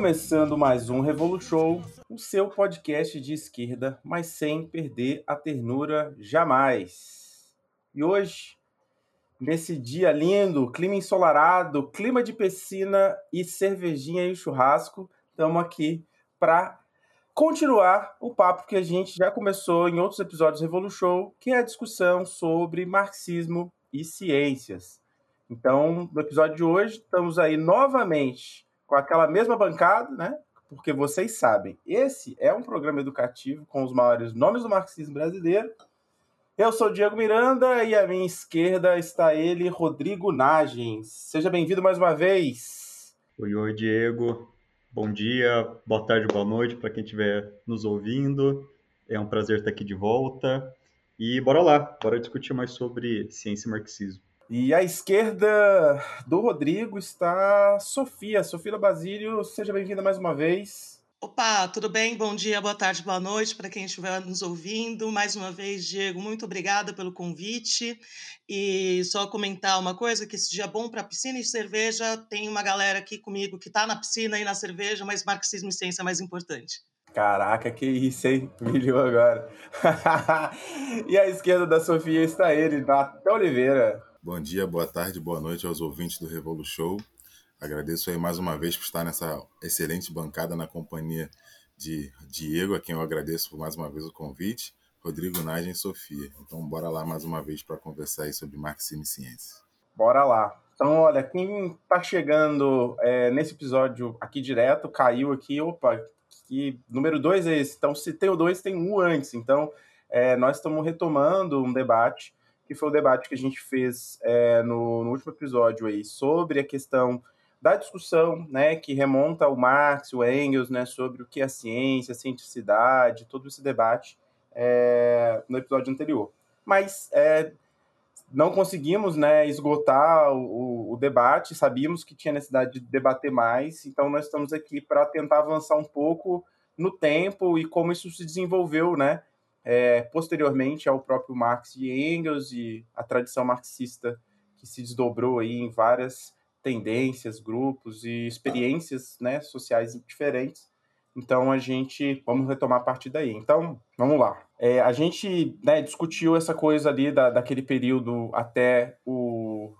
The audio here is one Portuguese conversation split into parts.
começando mais um Revolution, o seu podcast de esquerda, mas sem perder a ternura jamais. E hoje, nesse dia lindo, clima ensolarado, clima de piscina e cervejinha e churrasco, estamos aqui para continuar o papo que a gente já começou em outros episódios do Revolution, que é a discussão sobre marxismo e ciências. Então, no episódio de hoje, estamos aí novamente com aquela mesma bancada, né? Porque vocês sabem, esse é um programa educativo com os maiores nomes do marxismo brasileiro. Eu sou Diego Miranda e à minha esquerda está ele, Rodrigo Nagens. Seja bem-vindo mais uma vez. Oi, oi, Diego. Bom dia, boa tarde, boa noite para quem estiver nos ouvindo. É um prazer estar aqui de volta. E bora lá, bora discutir mais sobre ciência e marxismo. E à esquerda do Rodrigo está Sofia. Sofia Basílio, seja bem-vinda mais uma vez. Opa, tudo bem? Bom dia, boa tarde, boa noite para quem estiver nos ouvindo. Mais uma vez, Diego, muito obrigada pelo convite. E só comentar uma coisa, que esse dia bom para piscina e cerveja, tem uma galera aqui comigo que está na piscina e na cerveja, mas marxismo e ciência é mais importante. Caraca, que isso, hein? Milhou agora. e à esquerda da Sofia está ele, Natan Oliveira. Bom dia, boa tarde, boa noite aos ouvintes do Revolu Show. Agradeço aí mais uma vez por estar nessa excelente bancada na companhia de Diego, a quem eu agradeço mais uma vez o convite, Rodrigo Nagem e Sofia. Então, bora lá mais uma vez para conversar aí sobre marxismo e ciência. Bora lá. Então, olha, quem está chegando é, nesse episódio aqui direto, caiu aqui, opa, que número dois é esse. Então, se tem o dois, tem um antes. Então, é, nós estamos retomando um debate que foi o debate que a gente fez é, no, no, último episódio aí, sobre a questão da discussão, né, que remonta ao Marx, o Engels, né, sobre o que é ciência, cientificidade, todo esse debate é, no episódio anterior. Mas é, não conseguimos, né, esgotar o, o, debate, sabíamos que tinha necessidade de debater mais, então nós estamos aqui para tentar avançar um pouco no tempo e como isso se desenvolveu, né, é, posteriormente ao próprio Marx e Engels e a tradição marxista que se desdobrou aí em várias tendências, grupos e experiências né, sociais diferentes. Então a gente vamos retomar a partir daí. Então vamos lá. É, a gente né, discutiu essa coisa ali da, daquele período até o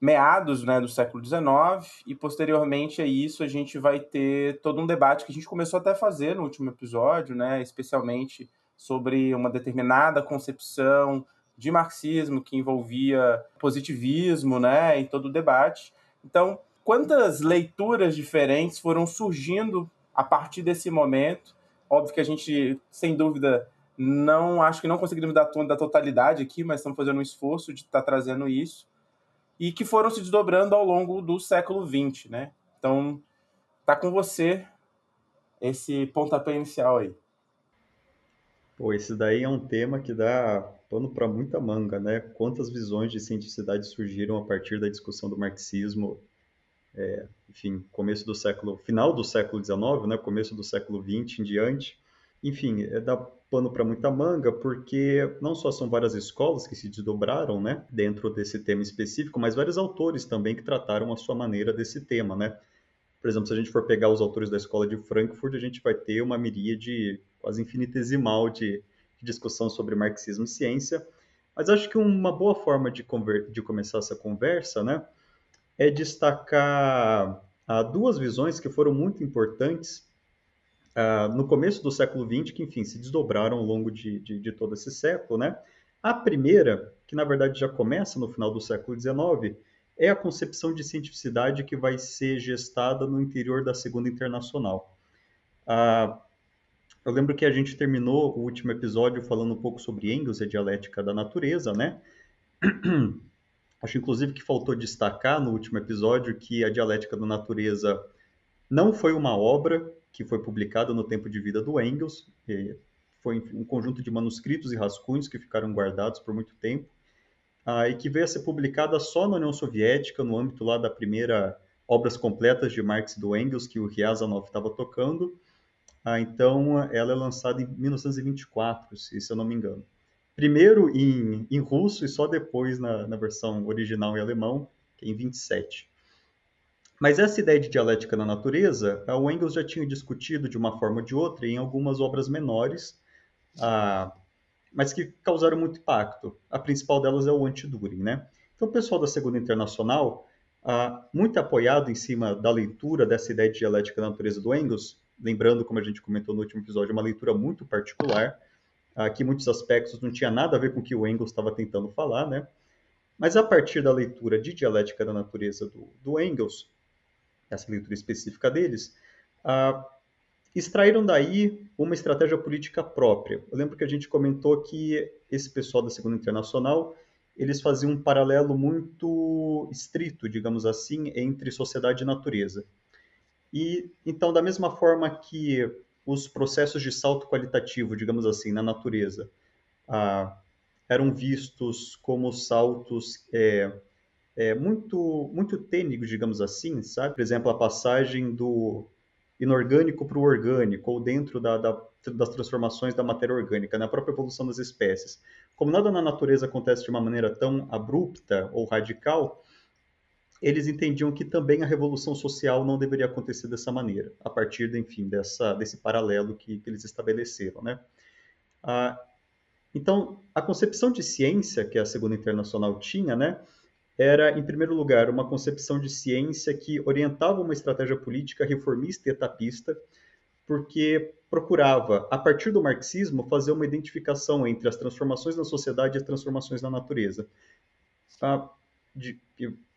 meados né, do século XIX e posteriormente a isso a gente vai ter todo um debate que a gente começou até a fazer no último episódio, né, especialmente sobre uma determinada concepção de marxismo que envolvia positivismo, né, em todo o debate. Então, quantas leituras diferentes foram surgindo a partir desse momento? Óbvio que a gente, sem dúvida, não acho que não conseguimos dar conta da totalidade aqui, mas estamos fazendo um esforço de estar tá trazendo isso e que foram se desdobrando ao longo do século XX, né? Então, tá com você esse pontapé inicial aí. Pô, esse daí é um tema que dá pano para muita manga, né? Quantas visões de cientificidade surgiram a partir da discussão do marxismo, é, enfim, começo do século, final do século XIX, né? Começo do século XX em diante. Enfim, é, dá pano para muita manga, porque não só são várias escolas que se desdobraram, né, dentro desse tema específico, mas vários autores também que trataram a sua maneira desse tema, né? Por exemplo, se a gente for pegar os autores da escola de Frankfurt, a gente vai ter uma miríade quase infinitesimal de, de discussão sobre marxismo e ciência. Mas acho que uma boa forma de, de começar essa conversa né, é destacar ah, duas visões que foram muito importantes ah, no começo do século XX, que, enfim, se desdobraram ao longo de, de, de todo esse século. Né? A primeira, que na verdade já começa no final do século XIX, é a concepção de cientificidade que vai ser gestada no interior da Segunda Internacional. Ah, eu lembro que a gente terminou o último episódio falando um pouco sobre Engels e a dialética da natureza, né? Acho inclusive que faltou destacar no último episódio que a dialética da natureza não foi uma obra que foi publicada no tempo de vida do Engels, foi um conjunto de manuscritos e rascunhos que ficaram guardados por muito tempo, ah, e que veio a ser publicada só na União Soviética, no âmbito lá da primeira obras completas de Marx e do Engels, que o Ryazanov estava tocando, ah, então, ela é lançada em 1924, se, se eu não me engano. Primeiro em, em russo e só depois na, na versão original em alemão, é em 27. Mas essa ideia de dialética na natureza, o Engels já tinha discutido de uma forma ou de outra em algumas obras menores, ah, mas que causaram muito impacto. A principal delas é o Anti-During, né? Então, o pessoal da Segunda Internacional, ah, muito apoiado em cima da leitura dessa ideia de dialética da natureza do Engels, lembrando, como a gente comentou no último episódio, uma leitura muito particular, em muitos aspectos não tinha nada a ver com o que o Engels estava tentando falar, né? Mas a partir da leitura de dialética da natureza do, do Engels, essa leitura específica deles, ah, extraíram daí uma estratégia política própria. Eu lembro que a gente comentou que esse pessoal da Segunda Internacional eles faziam um paralelo muito estrito, digamos assim, entre sociedade e natureza. E então, da mesma forma que os processos de salto qualitativo, digamos assim, na natureza, ah, eram vistos como saltos é, é, muito muito digamos assim, sabe? Por exemplo, a passagem do inorgânico para o orgânico, ou dentro da, da, das transformações da matéria orgânica, na própria evolução das espécies. Como nada na natureza acontece de uma maneira tão abrupta ou radical, eles entendiam que também a revolução social não deveria acontecer dessa maneira, a partir, enfim, dessa, desse paralelo que, que eles estabeleceram, né? Ah, então, a concepção de ciência que a Segunda Internacional tinha, né, era, em primeiro lugar, uma concepção de ciência que orientava uma estratégia política reformista e etapista, porque procurava, a partir do marxismo, fazer uma identificação entre as transformações na sociedade e as transformações na natureza. Ah, de,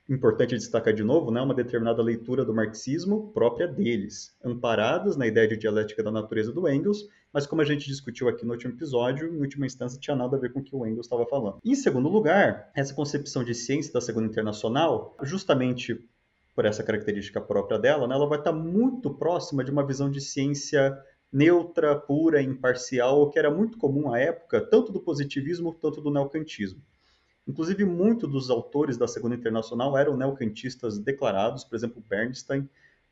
importante destacar de novo, né, uma determinada leitura do marxismo própria deles, amparadas na ideia de dialética da natureza do Engels, mas como a gente discutiu aqui no último episódio, em última instância tinha nada a ver com o que o Engels estava falando. Em segundo lugar, essa concepção de ciência da Segunda Internacional, justamente por essa característica própria dela, né, ela vai estar muito próxima de uma visão de ciência neutra, pura, imparcial, que era muito comum à época, tanto do positivismo quanto do neocantismo. Inclusive, muitos dos autores da Segunda Internacional eram neocantistas declarados, por exemplo, Bernstein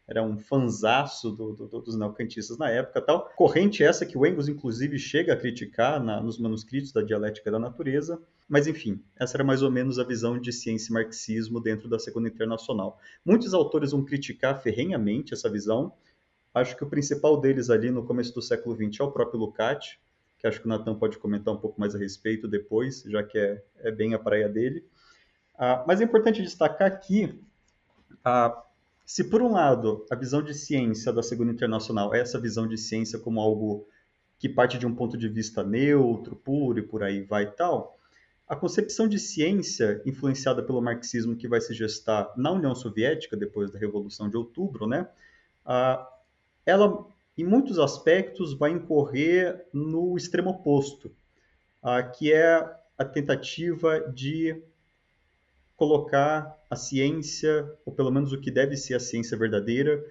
era um fanzaço do, do, dos neocantistas na época tal. Corrente essa que o Engels, inclusive, chega a criticar na, nos manuscritos da Dialética da Natureza. Mas, enfim, essa era mais ou menos a visão de ciência e marxismo dentro da Segunda Internacional. Muitos autores vão criticar ferrenhamente essa visão. Acho que o principal deles ali no começo do século XX é o próprio Lukács, que acho que o Natan pode comentar um pouco mais a respeito depois, já que é, é bem a praia dele. Ah, mas é importante destacar que, ah, se por um lado a visão de ciência da Segunda Internacional é essa visão de ciência como algo que parte de um ponto de vista neutro, puro e por aí vai e tal, a concepção de ciência influenciada pelo marxismo que vai se gestar na União Soviética depois da Revolução de Outubro, né, ah, ela em muitos aspectos, vai incorrer no extremo oposto, que é a tentativa de colocar a ciência, ou pelo menos o que deve ser a ciência verdadeira,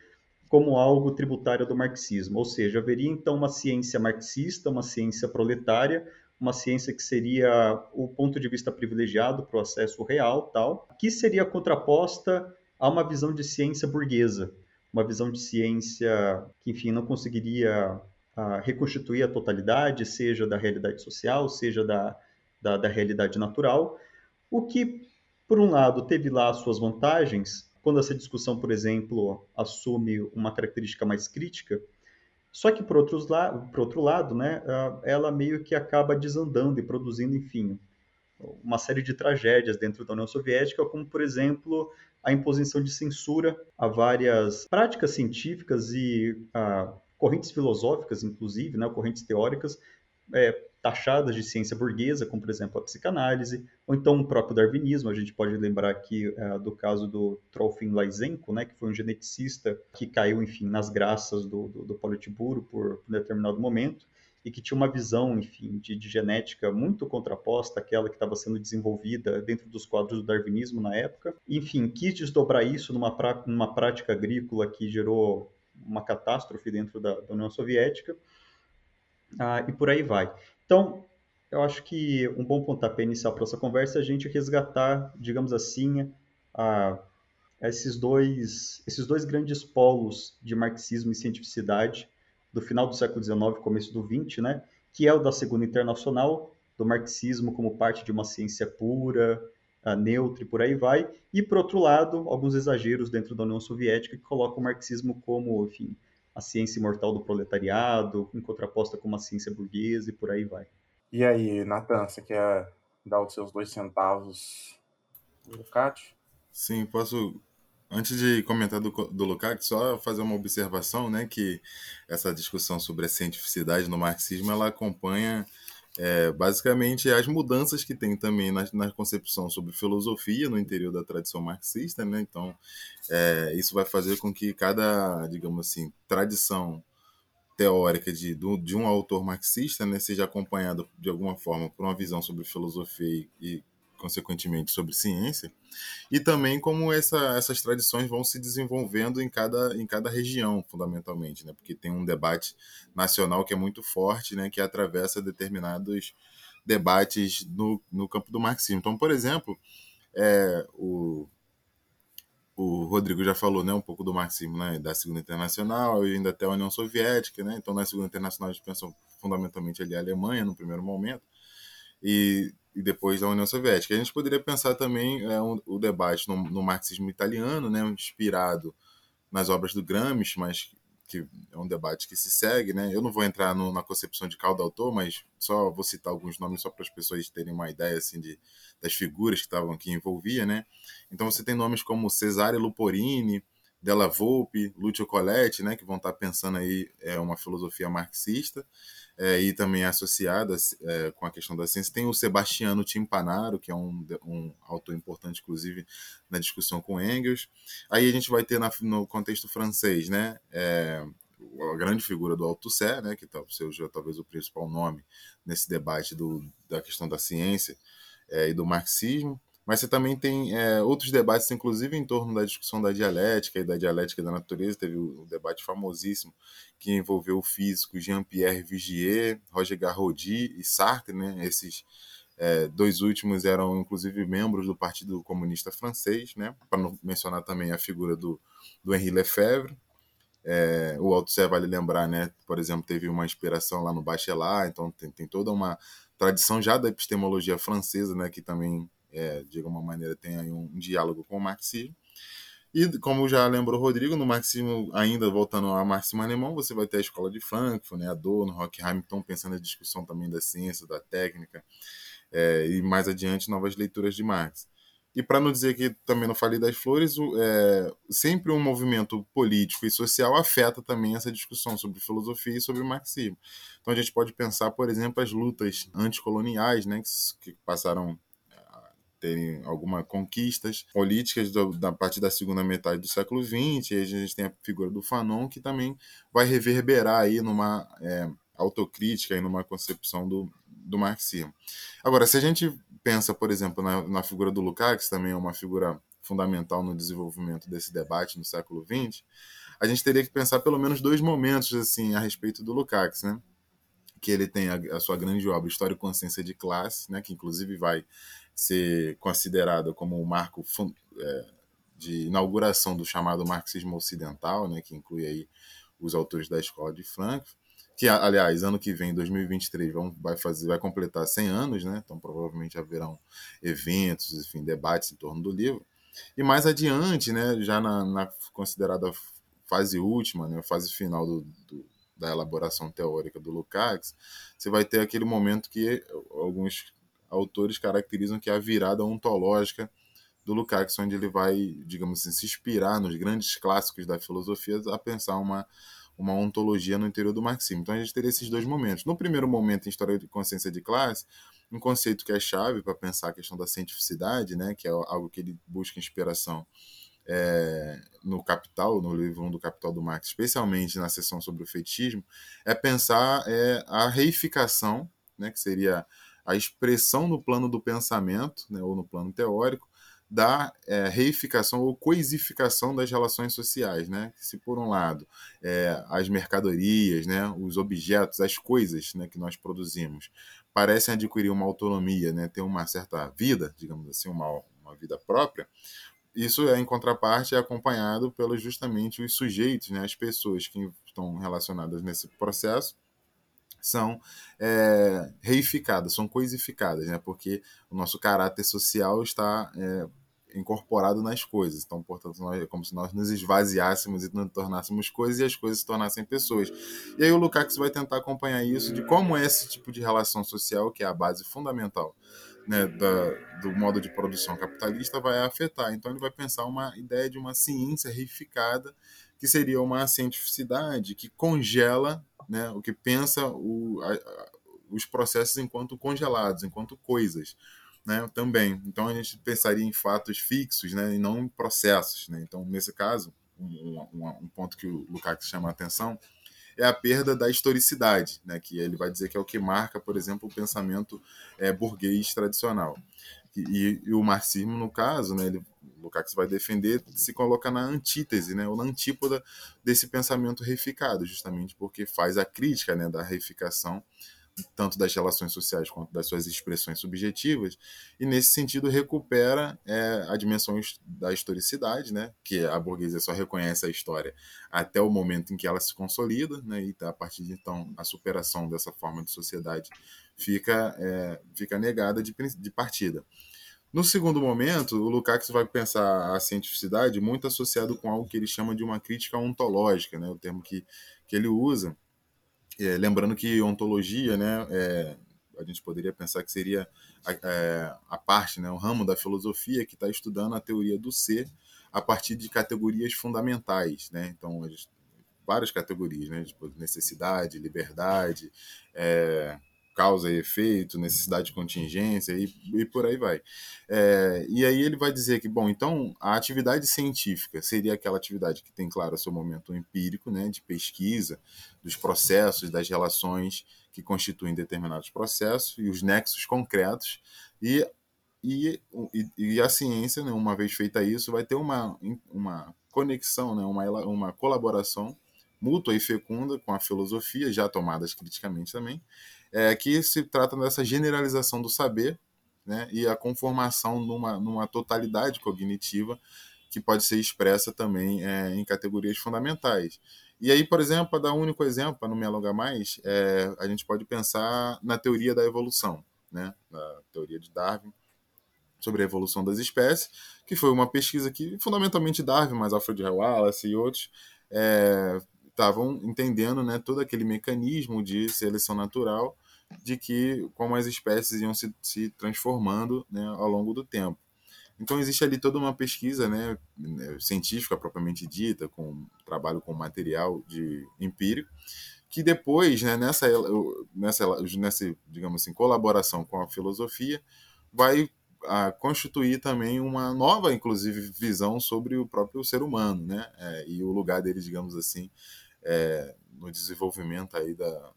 como algo tributário do marxismo. Ou seja, haveria então uma ciência marxista, uma ciência proletária, uma ciência que seria o ponto de vista privilegiado para o acesso real, tal, que seria contraposta a uma visão de ciência burguesa, uma visão de ciência que, enfim, não conseguiria uh, reconstituir a totalidade, seja da realidade social, seja da, da, da realidade natural, o que, por um lado, teve lá as suas vantagens, quando essa discussão, por exemplo, assume uma característica mais crítica, só que, por, outros la por outro lado, né, ah, ela meio que acaba desandando e produzindo, enfim, uma série de tragédias dentro da União Soviética, como, por exemplo, a imposição de censura a várias práticas científicas e a correntes filosóficas, inclusive, né, correntes teóricas, é, taxadas de ciência burguesa, como, por exemplo, a psicanálise, ou então o próprio darwinismo. A gente pode lembrar aqui é, do caso do Trofim Lysenko, né, que foi um geneticista que caiu, enfim, nas graças do, do, do Politburo por, por um determinado momento e que tinha uma visão, enfim, de, de genética muito contraposta àquela que estava sendo desenvolvida dentro dos quadros do darwinismo na época. Enfim, quis desdobrar isso numa, pra, numa prática agrícola que gerou uma catástrofe dentro da, da União Soviética, ah, e por aí vai. Então, eu acho que um bom pontapé inicial para essa conversa é a gente resgatar, digamos assim, a, esses, dois, esses dois grandes polos de marxismo e cientificidade do final do século XIX, começo do XX, né? Que é o da Segunda Internacional, do marxismo como parte de uma ciência pura, a neutro e por aí vai. E, por outro lado, alguns exageros dentro da União Soviética que colocam o marxismo como, enfim, a ciência imortal do proletariado, em contraposta com uma ciência burguesa e por aí vai. E aí, Natan, você quer dar os seus dois centavos do Lukács? Sim, posso. Antes de comentar do, do Lukács, só fazer uma observação, né, que essa discussão sobre a cientificidade no marxismo, ela acompanha é, basicamente as mudanças que tem também na, na, concepção sobre filosofia no interior da tradição marxista, né? Então, é, isso vai fazer com que cada, digamos assim, tradição teórica de, de um autor marxista né, seja acompanhada de alguma forma por uma visão sobre filosofia e, consequentemente, sobre ciência, e também como essa, essas tradições vão se desenvolvendo em cada, em cada região, fundamentalmente, né, porque tem um debate nacional que é muito forte, né, que atravessa determinados debates no, no campo do marxismo. Então, por exemplo, é, o, o Rodrigo já falou né, um pouco do marxismo né, da Segunda Internacional e ainda até a União Soviética. Né? Então, na Segunda Internacional, a gente pensa fundamentalmente ali a Alemanha no primeiro momento e, e depois a União Soviética. A gente poderia pensar também é, um, o debate no, no, marxismo italiano, né, inspirado nas obras do Gramsci, mas que é um debate que se segue, né? Eu não vou entrar no, na concepção de cada autor, mas só vou citar alguns nomes só para as pessoas terem uma ideia assim de das figuras que estavam aqui envolvia, né? Então você tem nomes como Cesare Luporini, Della Volpe, Lucio Coletti, né, que vão estar pensando aí é uma filosofia marxista é, e também associada é, com a questão da ciência. Tem o Sebastiano Timpanaro, que é um, um autor importante, inclusive, na discussão com Engels. Aí a gente vai ter na, no contexto francês, né, é, a grande figura do Althusser, né, que tá, seja talvez o principal nome nesse debate do, da questão da ciência é, e do marxismo. Mas você também tem é, outros debates, inclusive em torno da discussão da dialética e da dialética da natureza. Teve um debate famosíssimo que envolveu o físico Jean-Pierre Vigier, Roger Garrodi e Sartre. Né? Esses é, dois últimos eram, inclusive, membros do Partido Comunista Francês, né? para mencionar também a figura do, do Henri Lefebvre. É, o Althusser vale lembrar, né? Por exemplo, teve uma inspiração lá no Bachelard, então tem, tem toda uma tradição já da epistemologia francesa, né? Que também é, de alguma maneira tem aí um, diálogo com o marxismo. E como já lembrou o Rodrigo, no marxismo, ainda voltando ao marxismo alemão, você vai ter a escola de Frankfurt, né, Adorno, Horkheim, estão pensando na discussão também da ciência, da técnica, é, e mais adiante novas leituras de Marx. E para não dizer que também não falei das flores, é, sempre um movimento político e social afeta também essa discussão sobre filosofia e sobre marxismo. Então a gente pode pensar, por exemplo, as lutas anticoloniais, né, que, que passaram terem algumas conquistas políticas do, da partir da segunda metade do século XX. E a gente tem a figura do Fanon, que também vai reverberar aí numa é, autocrítica e numa concepção do, do marxismo. Agora, se a gente pensa, por exemplo, na, na figura do Lukács, que também é uma figura fundamental no desenvolvimento desse debate no século XX, a gente teria que pensar pelo menos dois momentos assim a respeito do Lukács, né? Que ele tem a, a sua grande obra História e Consciência de Classe, né? Que inclusive vai ser considerada como o um marco é, de inauguração do chamado marxismo ocidental, né, que inclui aí os autores da escola de Frankfurt, que aliás ano que vem, 2023, vão, vai fazer, vai completar 100 anos, né? Então provavelmente haverão eventos, enfim, debates em torno do livro. E mais adiante, né, já na, na considerada fase última, né, fase final do, do, da elaboração teórica do Lukács, você vai ter aquele momento que alguns autores caracterizam que é a virada ontológica do Lukács, onde ele vai, digamos assim, se inspirar nos grandes clássicos da filosofia a pensar uma, uma ontologia no interior do marxismo. Então a gente teria esses dois momentos. No primeiro momento, em História de Consciência de Classe, um conceito que é chave para pensar a questão da cientificidade, né, que é algo que ele busca inspiração é, no Capital, no livro 1 do Capital do Marx, especialmente na seção sobre o fetichismo, é pensar é, a reificação, né, que seria a expressão no plano do pensamento, né, ou no plano teórico, da é, reificação ou coisificação das relações sociais, né? Se por um lado é, as mercadorias, né, os objetos, as coisas, né, que nós produzimos parecem adquirir uma autonomia, né, ter uma certa vida, digamos assim, uma, uma vida própria, isso é em contraparte é acompanhado pelos justamente os sujeitos, né, as pessoas que estão relacionadas nesse processo são é, reificadas, são coisificadas, né? porque o nosso caráter social está é, incorporado nas coisas. Então, portanto, nós, é como se nós nos esvaziássemos e nos tornássemos coisas e as coisas se tornassem pessoas. E aí o Lukács vai tentar acompanhar isso de como é esse tipo de relação social, que é a base fundamental né, da, do modo de produção capitalista, vai afetar. Então, ele vai pensar uma ideia de uma ciência reificada, que seria uma cientificidade que congela né, o que pensa o, a, os processos enquanto congelados, enquanto coisas né, também. Então a gente pensaria em fatos fixos, né, e não em processos. Né? Então, nesse caso, um, um, um ponto que o Lukács chama a atenção é a perda da historicidade, né, que ele vai dizer que é o que marca, por exemplo, o pensamento é, burguês tradicional. E, e, o marxismo, no caso, né, ele, Lukács vai defender, se coloca na antítese, né, ou na antípoda desse pensamento reificado, justamente porque faz a crítica né, da reificação tanto das relações sociais quanto das suas expressões subjetivas, e nesse sentido recupera é, a dimensão da historicidade, né, que a burguesia só reconhece a história até o momento em que ela se consolida, né, e a partir de então a superação dessa forma de sociedade fica, é, fica negada de, de partida. No segundo momento, o Lukács vai pensar a cientificidade muito associado com algo que ele chama de uma crítica ontológica, né, o termo que, que ele usa, é, lembrando que ontologia, né, é, a gente poderia pensar que seria a, é, a parte, né, o ramo da filosofia que está estudando a teoria do ser a partir de categorias fundamentais, né? Então, várias categorias, né? Tipo, necessidade, liberdade, é, causa e efeito, necessidade de contingência e, e por aí vai. É, e aí ele vai dizer que, bom, então a atividade científica seria aquela atividade que tem, claro, seu momento empírico, né, de pesquisa dos processos, das relações que constituem determinados processos e os nexos concretos e e, e, a ciência, né, uma vez feita isso, vai ter uma, uma conexão, né, uma, uma colaboração mútua e fecunda com a filosofia, já tomadas criticamente também, é, que se trata dessa generalização do saber né, e a conformação numa, numa totalidade cognitiva que pode ser expressa também é, em categorias fundamentais. E aí, por exemplo, para dar um único exemplo, para não me alongar mais, é, a gente pode pensar na teoria da evolução, né, na teoria de Darwin, sobre a evolução das espécies, que foi uma pesquisa que, fundamentalmente Darwin, mas Alfred Wallace e outros, é, estavam entendendo né, todo aquele mecanismo de seleção natural de que como as espécies iam se, se transformando né, ao longo do tempo. Então existe ali toda uma pesquisa né, científica propriamente dita, com trabalho com material de empírico, que depois, né, nessa, nessa, nessa, digamos assim, colaboração com a filosofia, vai a constituir também uma nova, inclusive, visão sobre o próprio ser humano, né, é, e o lugar dele, digamos assim, é, no desenvolvimento aí da,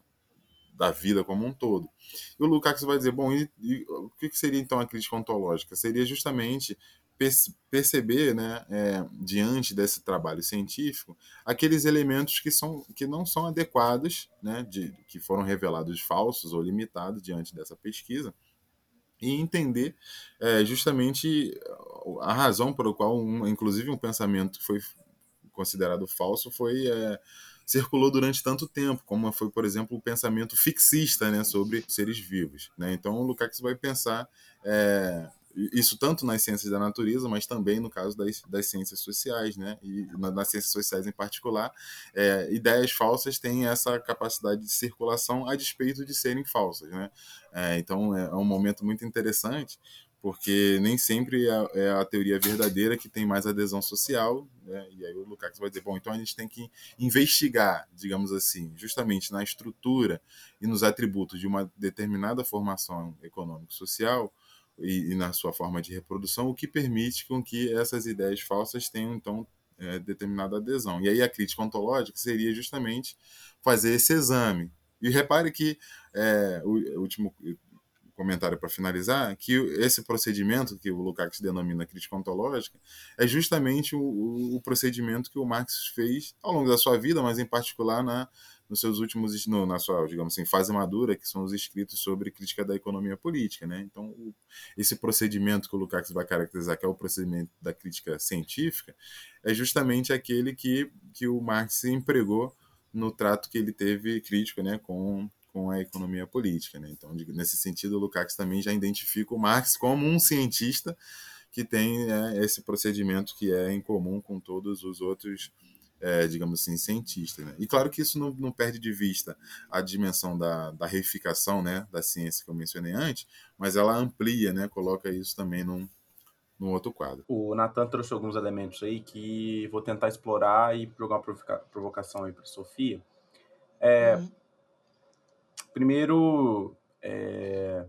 da vida como um todo. E o Lukács vai dizer, bom, e, e, o que seria então a crítica ontológica? Seria justamente perceber, né, é, diante desse trabalho científico, aqueles elementos que, são, que não são adequados, né, de, que foram revelados falsos ou limitados diante dessa pesquisa, e entender é, justamente a razão pela qual, um, inclusive, um pensamento que foi considerado falso foi é, circulou durante tanto tempo, como foi, por exemplo, o pensamento fixista né, sobre seres vivos. Né? Então, o Lukács vai pensar é, isso tanto nas ciências da natureza, mas também no caso das, das ciências sociais, né? e nas ciências sociais em particular, é, ideias falsas têm essa capacidade de circulação a despeito de serem falsas. Né? É, então, é um momento muito interessante, porque nem sempre é, é a teoria verdadeira que tem mais adesão social, né? e aí o Lukács vai dizer, bom, então a gente tem que investigar, digamos assim, justamente na estrutura e nos atributos de uma determinada formação econômico-social e, e, na sua forma de reprodução, o que permite com que essas ideias falsas tenham, então, é, determinada adesão. E aí a crítica ontológica seria justamente fazer esse exame. E repare que é, o último comentário para finalizar, que esse procedimento que o Lukács denomina crítica ontológica é justamente o, o, procedimento que o Marx fez ao longo da sua vida, mas em particular na nos seus últimos no, na sua digamos assim fase madura que são os escritos sobre crítica da economia política né? Então o, esse procedimento que o Lukács vai caracterizar que é o procedimento da crítica científica é justamente aquele que que o Marx empregou no trato que ele teve crítico né com com a economia política. Né? Então, nesse sentido, o Lukács também já identifica o Marx como um cientista que tem é, esse procedimento que é em comum com todos os outros, é, digamos assim, cientistas. Né? E claro que isso não, não, perde de vista a dimensão da, da reificação né, da ciência que eu mencionei antes, mas ela amplia, né, coloca isso também num, num outro quadro. O Nathan trouxe alguns elementos aí que vou tentar explorar e jogar uma provoca provocação aí para Sofia. É, uhum. Primeiro, é,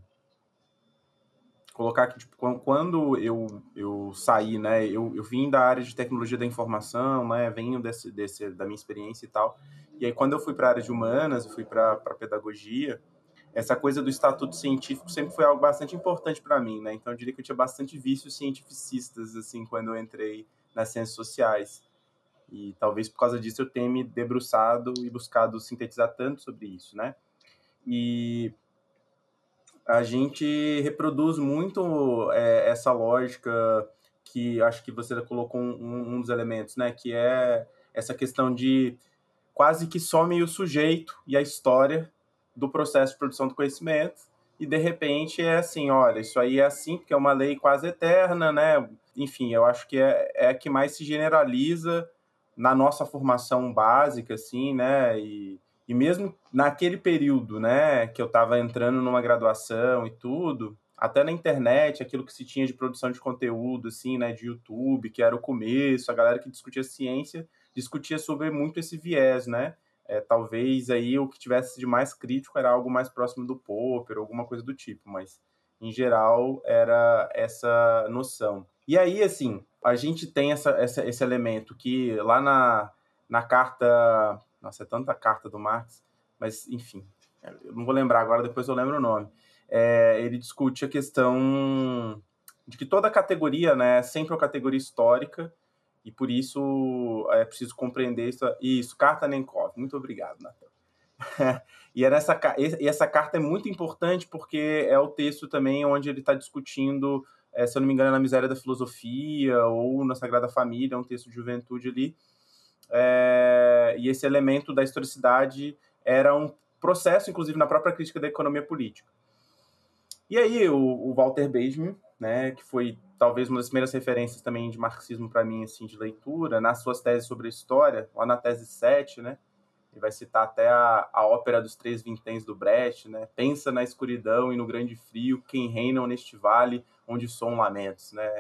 colocar que tipo, quando eu, eu saí, né, eu, eu vim da área de tecnologia da informação, né, venho desse, desse, da minha experiência e tal, e aí quando eu fui para a área de humanas, eu fui para pedagogia, essa coisa do estatuto científico sempre foi algo bastante importante para mim, né, então eu diria que eu tinha bastante vícios cientificistas, assim, quando eu entrei nas ciências sociais, e talvez por causa disso eu tenha me debruçado e buscado sintetizar tanto sobre isso, né, e a gente reproduz muito é, essa lógica que acho que você colocou um, um, dos elementos, né? Que é essa questão de quase que some o sujeito e a história do processo de produção do conhecimento e de repente é assim, olha, isso aí é assim porque é uma lei quase eterna, né? Enfim, eu acho que é, é a que mais se generaliza na nossa formação básica, assim, né? E, e mesmo naquele período, né, que eu estava entrando numa graduação e tudo, até na internet, aquilo que se tinha de produção de conteúdo, assim, né, de YouTube, que era o começo, a galera que discutia ciência discutia sobre muito esse viés, né? É, talvez aí o que tivesse de mais crítico era algo mais próximo do Popper, alguma coisa do tipo, mas em geral era essa noção. E aí, assim, a gente tem essa, essa, esse elemento que lá na, na carta nossa, é tanta carta do Marx, mas enfim, eu não vou lembrar agora, depois eu lembro o nome. É, ele discute a questão de que toda categoria né, é sempre uma categoria histórica e por isso é preciso compreender isso. Isso, carta Nenkov. Muito obrigado, Natan. e, é nessa, e essa carta é muito importante porque é o texto também onde ele está discutindo, é, se eu não me engano, é na Miséria da Filosofia ou na Sagrada Família, é um texto de juventude ali, é, e esse elemento da historicidade era um processo, inclusive, na própria crítica da economia política. E aí o, o Walter Benjamin, né, que foi talvez uma das primeiras referências também de marxismo para mim, assim, de leitura, nas suas teses sobre a história, lá na tese 7, né, ele vai citar até a, a ópera dos três vinténs do Brecht, né, pensa na escuridão e no grande frio, quem reinam neste vale onde soam lamentos, né,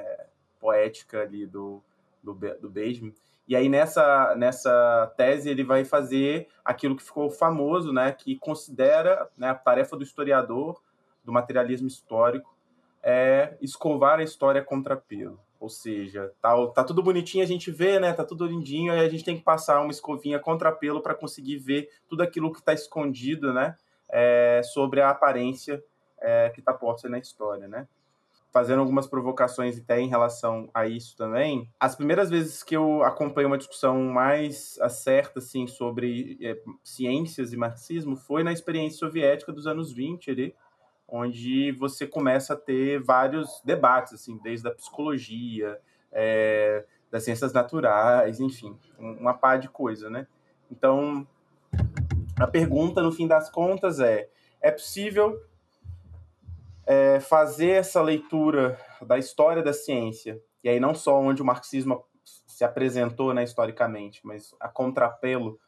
poética ali do, do, do Benjamin. E aí nessa, nessa tese ele vai fazer aquilo que ficou famoso, né, que considera né, a tarefa do historiador, do materialismo histórico, é escovar a história contra pelo. Ou seja, tá, tá tudo bonitinho, a gente vê, né? Tá tudo lindinho, aí a gente tem que passar uma escovinha contra pelo para conseguir ver tudo aquilo que está escondido, né? É, sobre a aparência é, que está posta na história, né? Fazendo algumas provocações até em relação a isso também. As primeiras vezes que eu acompanhei uma discussão mais acerta assim sobre é, ciências e marxismo foi na experiência soviética dos anos 20 ali, onde você começa a ter vários debates assim, desde a psicologia, é, das ciências naturais, enfim, uma pá de coisa, né? Então, a pergunta no fim das contas é: é possível é, fazer essa leitura da história da ciência, e aí não só onde o marxismo se apresentou né, historicamente, mas a contrapelo,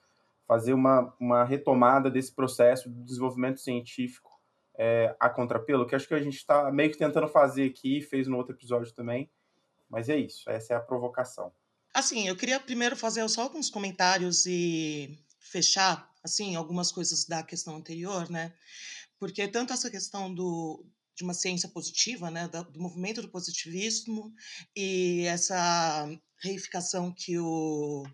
fazer uma, uma retomada desse processo de desenvolvimento científico é, a contrapelo, que acho que a gente está meio que tentando fazer aqui, fez no outro episódio também, mas é isso, essa é a provocação. Assim, eu queria primeiro fazer só alguns comentários e fechar, assim, algumas coisas da questão anterior, né? Porque tanto essa questão do, de uma ciência positiva, né, do movimento do positivismo e essa reificação que o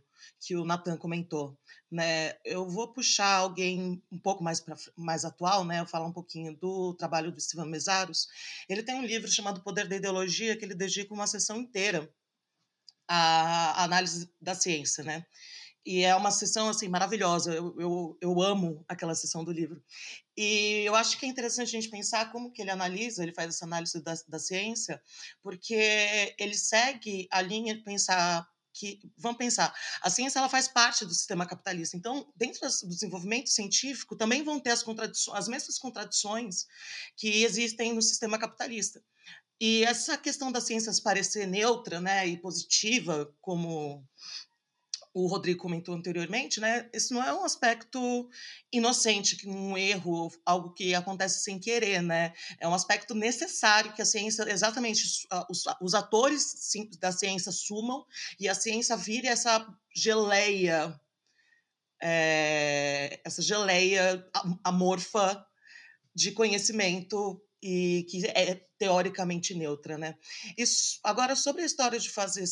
que o Nathan comentou, né? Eu vou puxar alguém um pouco mais pra, mais atual, né? Eu falar um pouquinho do trabalho do Steven Mesaros. Ele tem um livro chamado Poder da Ideologia que ele dedica uma sessão inteira à análise da ciência, né? E é uma sessão assim maravilhosa. Eu, eu, eu amo aquela sessão do livro. E eu acho que é interessante a gente pensar como que ele analisa, ele faz essa análise da, da ciência, porque ele segue a linha de pensar que, vamos pensar, a ciência ela faz parte do sistema capitalista. Então, dentro do desenvolvimento científico, também vão ter as, contradições, as mesmas contradições que existem no sistema capitalista. E essa questão da ciência parecer neutra né, e positiva, como o Rodrigo comentou anteriormente, né? Isso não é um aspecto inocente, um erro, algo que acontece sem querer, né? É um aspecto necessário que a ciência, exatamente, os, os atores da ciência sumam e a ciência vire essa geleia, é, essa geleia amorfa de conhecimento e que é teoricamente neutra, né? Isso, agora sobre a história de fazer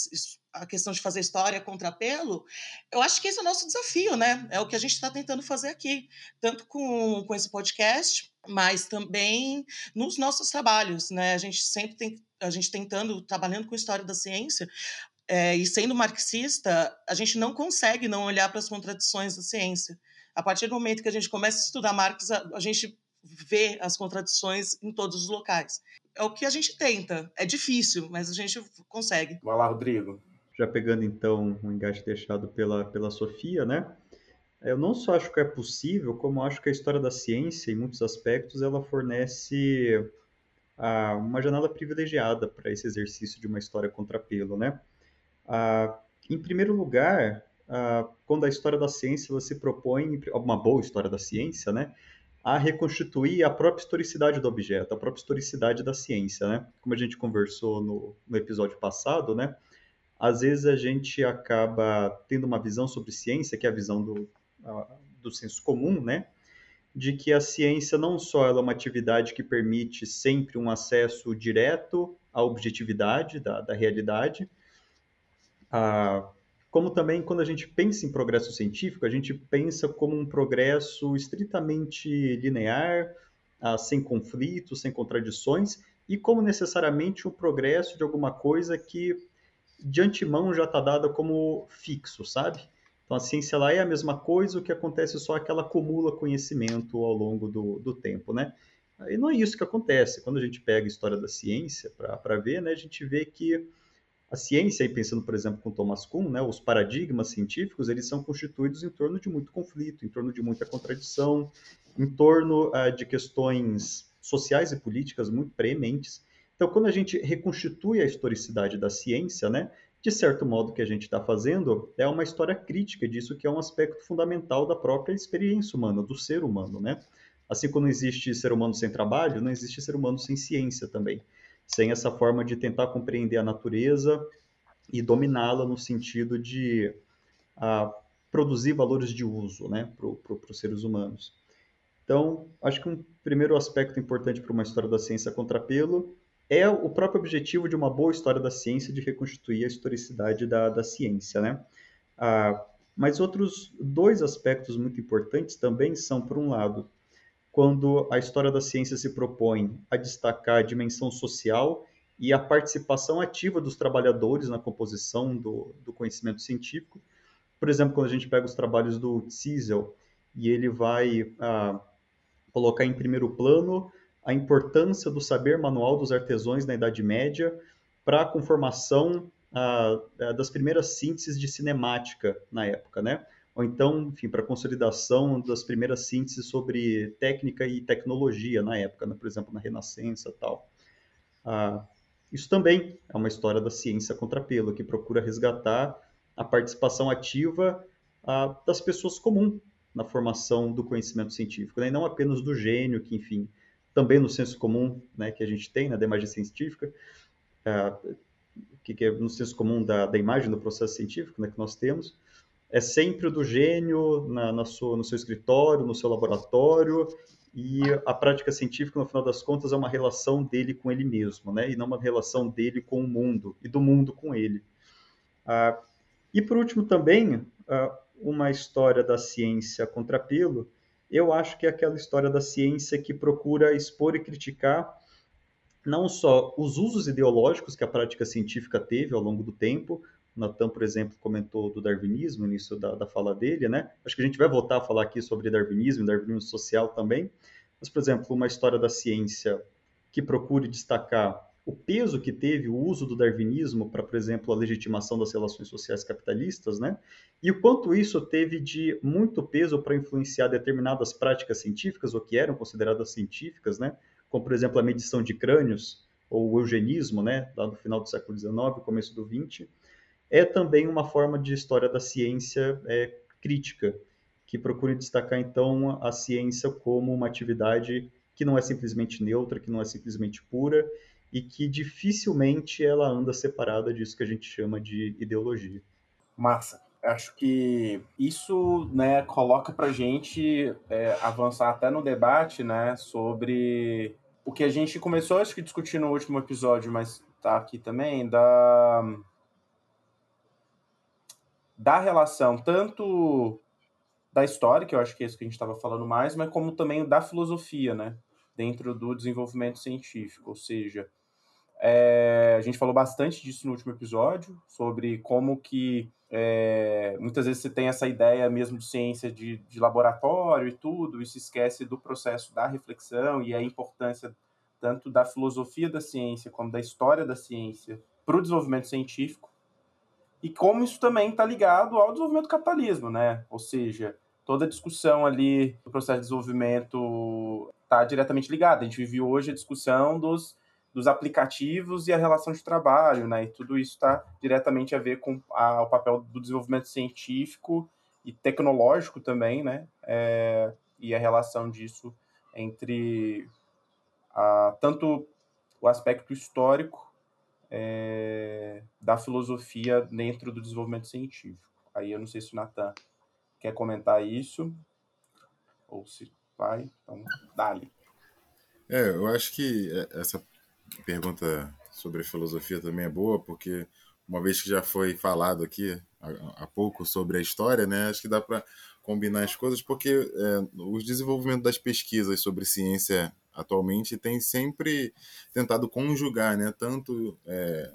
a questão de fazer história contra apelo, eu acho que esse é o nosso desafio, né? É o que a gente está tentando fazer aqui, tanto com, com esse podcast, mas também nos nossos trabalhos, né? A gente sempre tem a gente tentando trabalhando com história da ciência, é, e sendo marxista, a gente não consegue não olhar para as contradições da ciência. A partir do momento que a gente começa a estudar Marx, a, a gente ver as contradições em todos os locais. É o que a gente tenta. É difícil, mas a gente consegue. Vai lá, Rodrigo. Já pegando então o engate deixado pela, pela Sofia, né? Eu não só acho que é possível, como acho que a história da ciência, em muitos aspectos, ela fornece ah, uma janela privilegiada para esse exercício de uma história contrapelo, né? Ah, em primeiro lugar, ah, quando a história da ciência ela se propõe, uma boa história da ciência, né? A reconstituir a própria historicidade do objeto, a própria historicidade da ciência, né? Como a gente conversou no, no episódio passado, né? Às vezes a gente acaba tendo uma visão sobre ciência, que é a visão do, do senso comum, né? De que a ciência não só é uma atividade que permite sempre um acesso direto à objetividade da, da realidade, a, como também quando a gente pensa em progresso científico, a gente pensa como um progresso estritamente linear, ah, sem conflitos, sem contradições, e como necessariamente um progresso de alguma coisa que de antemão já está dada como fixo, sabe? Então a ciência lá é a mesma coisa, o que acontece só é que ela acumula conhecimento ao longo do, do tempo, né? E não é isso que acontece. Quando a gente pega a história da ciência para ver, né, a gente vê que a ciência, aí pensando, por exemplo, com Thomas Kuhn, né, os paradigmas científicos, eles são constituídos em torno de muito conflito, em torno de muita contradição, em torno uh, de questões sociais e políticas muito prementes. Então, quando a gente reconstitui a historicidade da ciência, né, de certo modo, o que a gente está fazendo é uma história crítica disso, que é um aspecto fundamental da própria experiência humana, do ser humano, né? Assim como não existe ser humano sem trabalho, não existe ser humano sem ciência também sem essa forma de tentar compreender a natureza e dominá-la no sentido de uh, produzir valores de uso né, para pro, os seres humanos. Então, acho que um primeiro aspecto importante para uma história da ciência contrapelo é o próprio objetivo de uma boa história da ciência de reconstituir a historicidade da, da ciência. Né? Uh, mas outros dois aspectos muito importantes também são, por um lado, quando a história da ciência se propõe a destacar a dimensão social e a participação ativa dos trabalhadores na composição do, do conhecimento científico. Por exemplo, quando a gente pega os trabalhos do Ziesel e ele vai ah, colocar em primeiro plano a importância do saber manual dos artesãos na Idade Média para a conformação ah, das primeiras sínteses de cinemática na época, né? Ou então, enfim, para consolidação das primeiras sínteses sobre técnica e tecnologia na época, né? por exemplo, na Renascença tal. Ah, isso também é uma história da ciência contrapelo, que procura resgatar a participação ativa ah, das pessoas comuns na formação do conhecimento científico, né? e não apenas do gênio, que, enfim, também no senso comum né, que a gente tem, na né, imagem científica, ah, que, que, é no senso comum da, da imagem do processo científico né, que nós temos, é sempre o do gênio na, na sua, no seu escritório, no seu laboratório, e a prática científica, no final das contas, é uma relação dele com ele mesmo, né? E não uma relação dele com o mundo e do mundo com ele. Ah, e por último também, ah, uma história da ciência contrapelo, eu acho que é aquela história da ciência que procura expor e criticar não só os usos ideológicos que a prática científica teve ao longo do tempo, Natan, por exemplo, comentou do darwinismo, no início da, da fala dele, né? Acho que a gente vai voltar a falar aqui sobre darwinismo, darwinismo social também. Mas, por exemplo, uma história da ciência que procure destacar o peso que teve o uso do darwinismo para, por exemplo, a legitimação das relações sociais capitalistas, né? E o quanto isso teve de muito peso para influenciar determinadas práticas científicas, ou que eram consideradas científicas, né? Como, por exemplo, a medição de crânios, ou o eugenismo, né? Lá no final do século XIX, começo do XX, é também uma forma de história da ciência é, crítica, que procura destacar, então, a ciência como uma atividade que não é simplesmente neutra, que não é simplesmente pura, e que dificilmente ela anda separada disso que a gente chama de ideologia. Massa. Acho que isso né, coloca para gente é, avançar até no debate né, sobre o que a gente começou acho que discutir no último episódio, mas tá aqui também, da, da relação tanto da história, que eu acho que é isso que a gente estava falando mais, mas como também da filosofia, né? Dentro do desenvolvimento científico, ou seja, é, a gente falou bastante disso no último episódio, sobre como que é, muitas vezes você tem essa ideia mesmo de ciência de, de, laboratório e tudo, e se esquece do processo da reflexão e a importância tanto da filosofia da ciência como da história da ciência para o desenvolvimento científico, e como isso também está ligado ao desenvolvimento do capitalismo, né? Ou seja, toda a discussão ali do processo de desenvolvimento está diretamente ligada. A gente vive hoje a discussão dos dos aplicativos e a relação de trabalho, né? E tudo isso está diretamente a ver com a, o papel do desenvolvimento científico e tecnológico também, né? É, e a relação disso entre a, tanto o aspecto histórico é, da filosofia dentro do desenvolvimento científico. Aí eu não sei se o Natan quer comentar isso ou se vai, então dá-lhe. É, eu acho que essa pergunta sobre filosofia também é boa, porque uma vez que já foi falado aqui há pouco sobre a história, né, acho que dá para combinar as coisas, porque é, o desenvolvimento das pesquisas sobre ciência atualmente tem sempre tentado conjugar, né, tanto é,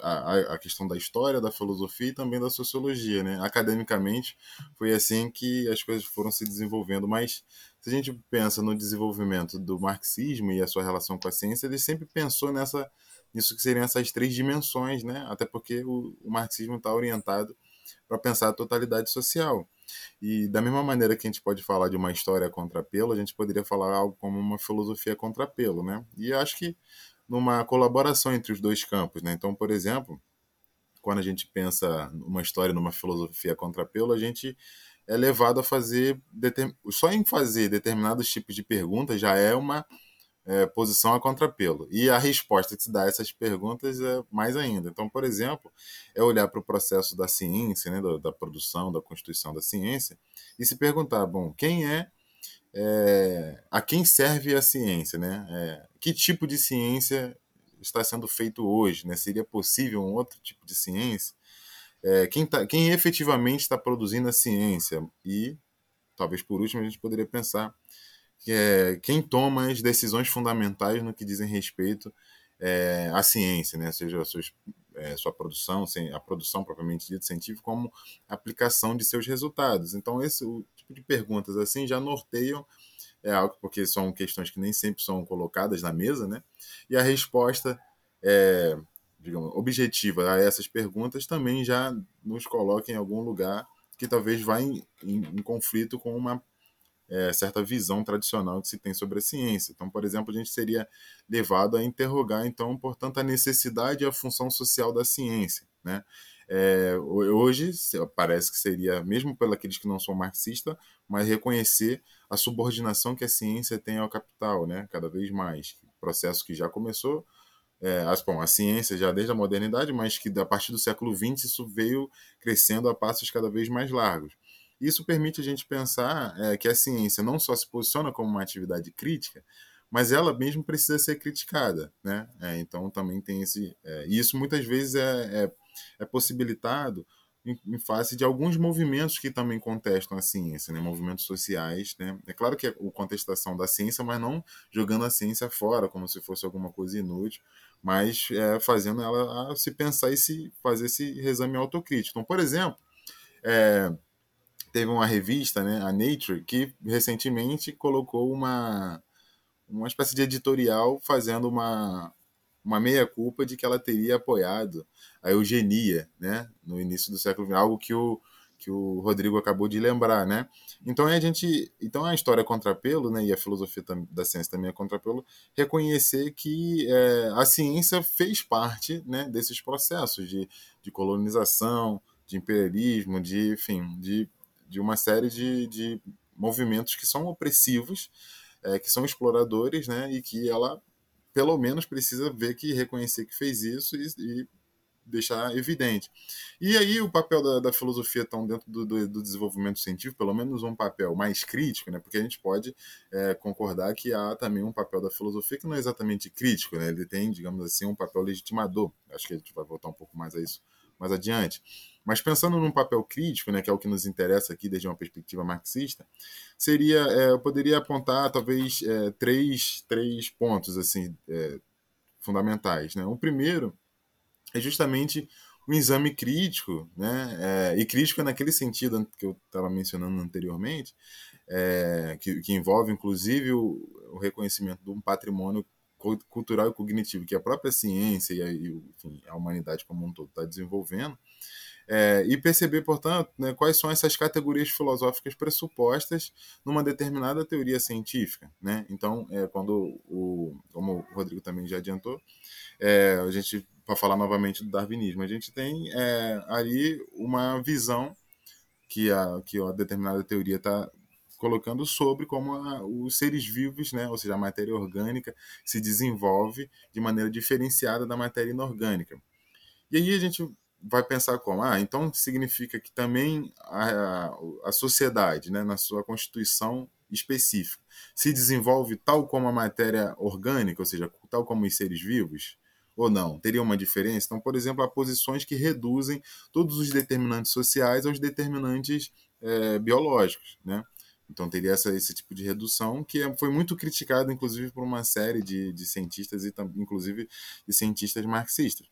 a, a, questão da história, da filosofia e também da sociologia, né? Academicamente foi assim que as coisas foram se desenvolvendo, mas se a gente pensa no desenvolvimento do marxismo e a sua relação com a ciência, ele sempre pensou nessa nisso que seriam essas três dimensões, né? Até porque o, o marxismo está orientado para pensar a totalidade social. E da mesma maneira que a gente pode falar de uma história contra pelo, a gente poderia falar algo como uma filosofia contra pelo, né? E acho que numa colaboração entre os dois campos. Né? Então, por exemplo, quando a gente pensa numa história, numa filosofia contrapelo, a gente é levado a fazer só em fazer determinados tipos de perguntas já é uma é, posição a contrapelo e a resposta que se dá a essas perguntas é mais ainda então por exemplo é olhar para o processo da ciência né, da, da, produção da constituição da ciência e se perguntar bom quem é é, a quem serve a ciência, né? É, que tipo de ciência está sendo feito hoje, né? Seria possível um outro tipo de ciência? É, quem, tá, quem efetivamente está produzindo a ciência? E, talvez por último, a gente poderia pensar é, quem toma as decisões fundamentais no que dizem respeito é, à ciência, né? seja a sua, é, sua produção, a produção propriamente dita científica, como aplicação de seus resultados. Então, esse, tipo de perguntas assim já norteiam é algo porque são questões que nem sempre são colocadas na mesa, né? E a resposta é, digamos, objetiva a essas perguntas também já nos coloca em algum lugar que talvez vá em, em, em conflito com uma é, certa visão tradicional que se tem sobre a ciência. Então, por exemplo, a gente seria levado a interrogar, então, portanto, a necessidade e a função social da ciência, né? É, hoje parece que seria, mesmo pelos que não são marxistas, mas reconhecer a subordinação que a ciência tem ao capital, né? cada vez mais. Processo que já começou, é, as, bom, a ciência já desde a modernidade, mas que a partir do século XX isso veio crescendo a passos cada vez mais largos. Isso permite a gente pensar é, que a ciência não só se posiciona como uma atividade crítica, mas ela mesmo precisa ser criticada, né? É, então também tem esse, é, e isso muitas vezes é, é é possibilitado em, em, face de alguns movimentos que também contestam a ciência, né? movimentos sociais. Né? É claro que é a contestação da ciência, mas não jogando a ciência fora, como se fosse alguma coisa inútil, mas é, fazendo ela se pensar e se fazer esse exame autocrítico. Então, por exemplo, é, teve uma revista, né, a Nature, que recentemente colocou uma, uma espécie de editorial fazendo uma, uma meia-culpa de que ela teria apoiado a eugenia, né, no início do século XX, algo que o, que o Rodrigo acabou de lembrar, né? Então a gente, então a história é contrapelo, né, e a filosofia da ciência também é contrapelo, reconhecer que é, a ciência fez parte, né, desses processos de, de colonização, de imperialismo, de, enfim, de, de uma série de, de movimentos que são opressivos, é, que são exploradores, né, e que ela pelo menos precisa ver que reconhecer que fez isso e, e deixar evidente. E aí o papel da, da filosofia tão dentro do, do, do, desenvolvimento científico, pelo menos um papel mais crítico, né? Porque a gente pode é, concordar que há também um papel da filosofia que não é exatamente crítico, né? Ele tem, digamos assim, um papel legitimador. Acho que a gente vai voltar um pouco mais a isso mais adiante. Mas pensando num papel crítico, né, que é o que nos interessa aqui desde uma perspectiva marxista, seria, é, eu poderia apontar talvez é, três, três pontos assim é, fundamentais. Né? O primeiro é justamente o exame crítico, né? É, e crítico naquele sentido que eu estava mencionando anteriormente, é, que, que, envolve inclusive o, o, reconhecimento de um patrimônio cultural e cognitivo que a própria ciência e a, e, enfim, a humanidade como um todo está desenvolvendo, é, e perceber, portanto, né, quais são essas categorias filosóficas pressupostas numa determinada teoria científica. Né? Então, é, quando o, como o Rodrigo também já adiantou, é, a gente para falar novamente do darwinismo, a gente tem é, ali uma visão que a, que a determinada teoria está colocando sobre como a, os seres vivos, né, ou seja, a matéria orgânica, se desenvolve de maneira diferenciada da matéria inorgânica. E aí a gente vai pensar como, ah, então significa que também a, a sociedade, né, na sua constituição específica, se desenvolve tal como a matéria orgânica, ou seja, tal como os seres vivos? ou não? Teria uma diferença? Então, por exemplo, há posições que reduzem todos os determinantes sociais aos determinantes é, biológicos, né? Então teria essa, esse tipo de redução que é, foi muito criticado, inclusive, por uma série de, de cientistas e inclusive de cientistas marxistas.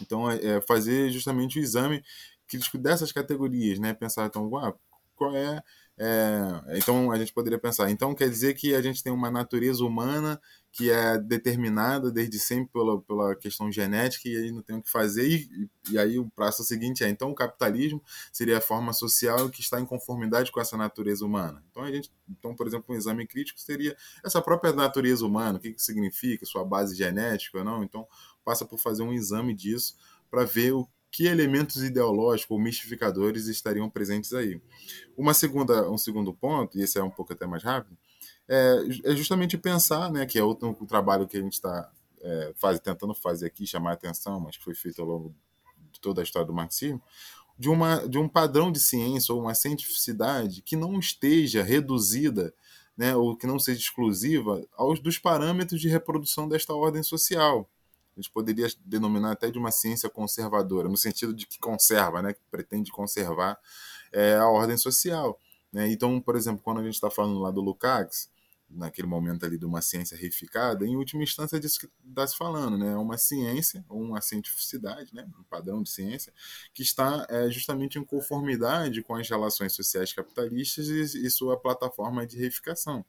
Então é, é fazer justamente o exame crítico dessas categorias, né? Pensar então, ah, qual é é, então a gente poderia pensar, então quer dizer que a gente tem uma natureza humana que é determinada desde sempre pela, pela questão genética e aí não tem o que fazer. E, e aí o passo seguinte é: então o capitalismo seria a forma social que está em conformidade com essa natureza humana. Então, a gente, então por exemplo, um exame crítico seria essa própria natureza humana, o que, que significa, sua base genética ou não. Então, passa por fazer um exame disso para ver o que elementos ideológicos ou mistificadores estariam presentes aí. Uma segunda, um segundo ponto, e esse é um pouco até mais rápido, é, é justamente pensar, né, que é outro trabalho que a gente está é, faz, tentando fazer aqui, chamar atenção, mas que foi feito ao longo de toda a história do marxismo, de, uma, de um padrão de ciência ou uma cientificidade que não esteja reduzida né, ou que não seja exclusiva aos dos parâmetros de reprodução desta ordem social a gente poderia denominar até de uma ciência conservadora, no sentido de que conserva, né, que pretende conservar é, a ordem social. Né? Então, por exemplo, quando a gente está falando lá do Lukács, naquele momento ali de uma ciência reificada, em última instância é disso que está se falando, né? É uma ciência, ou uma cientificidade, né? um padrão de ciência, que está é, justamente em conformidade com as relações sociais capitalistas e, e sua plataforma de reificação.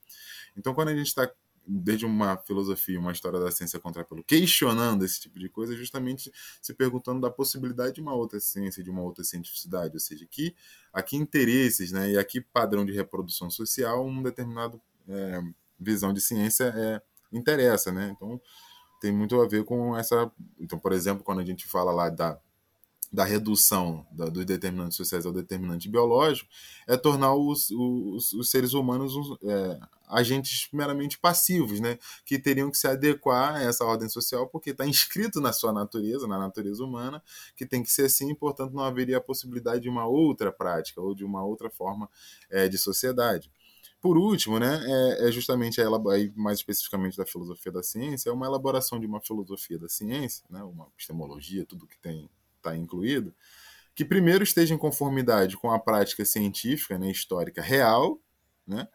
Então, quando a gente está desde uma filosofia, uma história da ciência contra pelo questionando esse tipo de coisa, justamente se perguntando da possibilidade de uma outra ciência, de uma outra cientificidade, ou seja, que aqui interesses, né, e aqui padrão de reprodução social, um determinado é, visão de ciência é, interessa, né? Então tem muito a ver com essa, então por exemplo, quando a gente fala lá da da redução da, dos determinantes sociais ao determinante biológico é tornar os, os, os seres humanos é, agentes meramente passivos, né? que teriam que se adequar a essa ordem social porque está inscrito na sua natureza, na natureza humana, que tem que ser assim, portanto não haveria a possibilidade de uma outra prática ou de uma outra forma é, de sociedade. Por último, né, é, é justamente a aí, mais especificamente da filosofia da ciência, é uma elaboração de uma filosofia da ciência, né, uma epistemologia, tudo que tem está incluído, que primeiro esteja em conformidade com a prática científica, né, histórica real, né?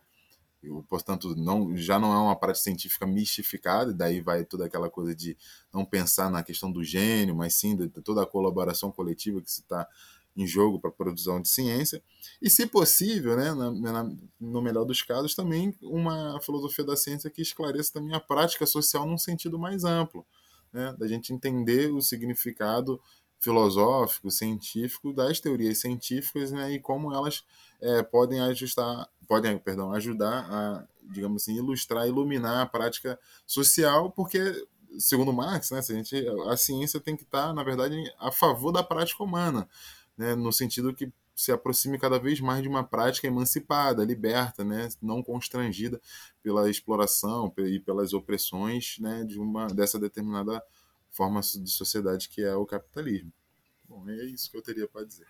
Eu, portanto, não, já não é uma prática científica mistificada, daí vai toda aquela coisa de não pensar na questão do gênio, mas sim de, de toda a colaboração coletiva que se está em jogo para a produção de ciência. E, se possível, né, na, na, no melhor dos casos, também uma filosofia da ciência que esclareça também a prática social num sentido mais amplo né, da gente entender o significado filosófico, científico das teorias científicas né, e como elas é, podem ajustar, podem, perdão, ajudar a, digamos assim, ilustrar, iluminar a prática social, porque segundo Marx, né, a, gente, a ciência tem que estar, na verdade, a favor da prática humana, né, no sentido que se aproxime cada vez mais de uma prática emancipada, liberta, né, não constrangida pela exploração e pelas opressões né, de uma dessa determinada forma de sociedade que é o capitalismo. Bom, é isso que eu teria para dizer.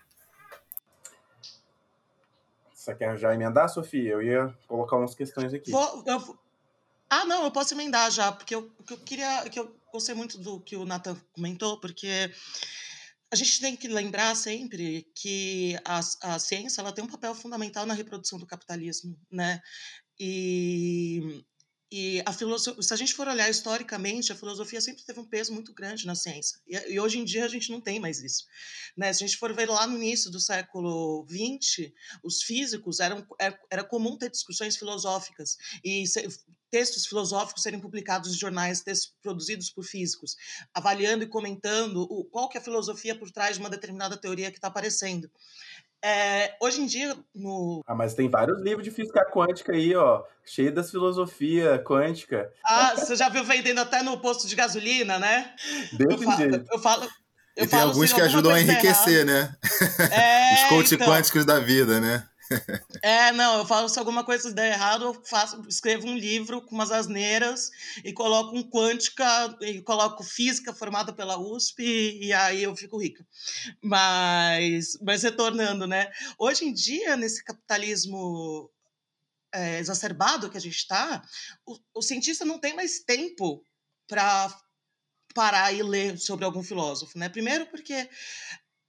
Você quer já emendar, Sofia? Eu ia colocar umas questões aqui. Vou, eu, ah, não, eu posso emendar já, porque eu, eu queria. que eu gostei muito do que o Nathan comentou, porque a gente tem que lembrar sempre que a, a ciência ela tem um papel fundamental na reprodução do capitalismo, né? E e a filosofia, se a gente for olhar historicamente, a filosofia sempre teve um peso muito grande na ciência. E, e, hoje em dia a gente não tem mais isso. Né? Se a gente for ver lá no início do século XX, os físicos eram era, era comum ter discussões filosóficas e se, textos filosóficos serem publicados em jornais, textos produzidos por físicos, avaliando e comentando o, qual que é a filosofia por trás de uma determinada teoria que está aparecendo. É, hoje em dia, no. Ah, mas tem vários livros de física quântica aí, ó, cheio das filosofia quântica. Ah, você já viu vendendo até no posto de gasolina, né? Desse eu jeito. eu falo. Eu e tem alguns assim, que ajudam a enriquecer, né? É, Os coach então... quânticos da vida, né? É, não, eu falo se alguma coisa der errado, eu faço, escrevo um livro com umas asneiras e coloco um quântica e coloco física formada pela USP e, e aí eu fico rica. Mas, mas retornando, né? Hoje em dia, nesse capitalismo é, exacerbado que a gente está, o, o cientista não tem mais tempo para parar e ler sobre algum filósofo, né? Primeiro porque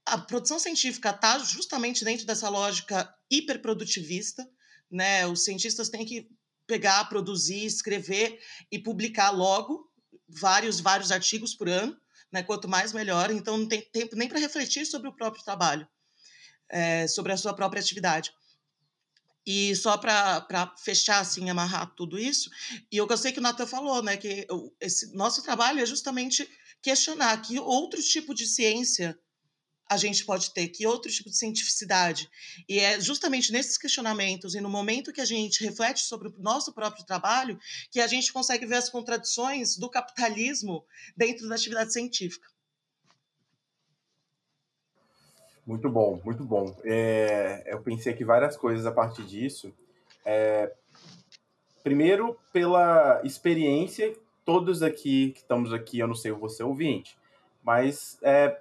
a produção científica está justamente dentro dessa lógica hiperprodutivista, né? Os cientistas têm que pegar, produzir, escrever e publicar logo vários, vários artigos por ano, né? Quanto mais melhor. Então não tem tempo nem para refletir sobre o próprio trabalho, é, sobre a sua própria atividade. E só para fechar, assim, amarrar tudo isso, e eu gostei que o Nathan falou, né, que esse nosso trabalho é justamente questionar que outro tipo de ciência a gente pode ter, que outro tipo de cientificidade. E é justamente nesses questionamentos e no momento que a gente reflete sobre o nosso próprio trabalho que a gente consegue ver as contradições do capitalismo dentro da atividade científica. Muito bom, muito bom. É, eu pensei aqui várias coisas a partir disso. É, primeiro, pela experiência, todos aqui que estamos aqui, eu não sei você ouvinte, mas é,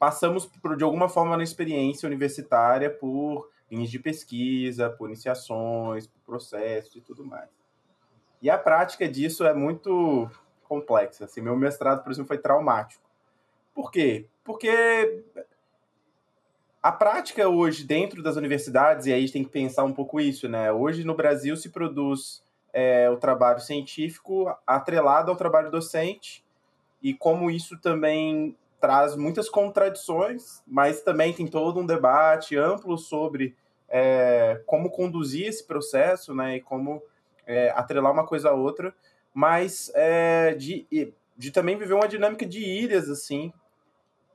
passamos por, de alguma forma na experiência universitária por linhas de pesquisa, por iniciações, por processos e tudo mais. E a prática disso é muito complexa. Assim, meu mestrado, por exemplo, foi traumático. Por quê? Porque a prática hoje dentro das universidades, e aí a gente tem que pensar um pouco isso, né? Hoje no Brasil se produz é, o trabalho científico atrelado ao trabalho docente, e como isso também traz muitas contradições, mas também tem todo um debate amplo sobre é, como conduzir esse processo, né, e como é, atrelar uma coisa a outra, mas é, de, de também viver uma dinâmica de ilhas, assim,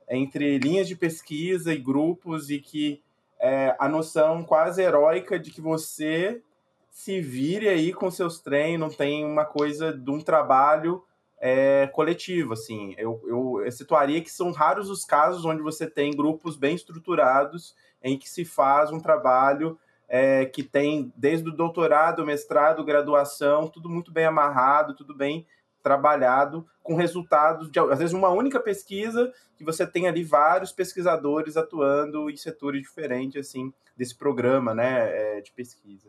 entre linhas de pesquisa e grupos, e que é, a noção quase heróica de que você se vire aí com seus treinos, tem uma coisa de um trabalho é, coletivo, assim. Eu, eu, eu situaria que são raros os casos onde você tem grupos bem estruturados em que se faz um trabalho é, que tem desde o doutorado, mestrado, graduação, tudo muito bem amarrado, tudo bem trabalhado, com resultados de, às vezes, uma única pesquisa, que você tem ali vários pesquisadores atuando em setores diferentes, assim, desse programa, né, é, de pesquisa.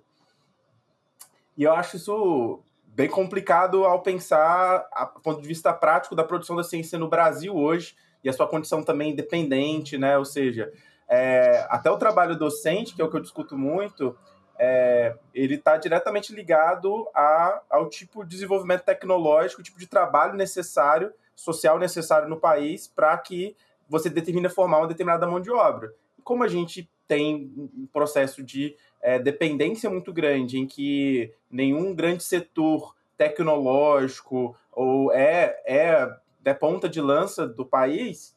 E eu acho isso bem complicado ao pensar a ponto de vista prático da produção da ciência no Brasil hoje e a sua condição também independente, né? Ou seja, é, até o trabalho docente, que é o que eu discuto muito, é, ele está diretamente ligado a, ao tipo de desenvolvimento tecnológico, o tipo de trabalho necessário, social necessário no país para que você determine formar uma determinada mão de obra. Como a gente tem um processo de é, dependência muito grande, em que nenhum grande setor tecnológico ou é, é é ponta de lança do país,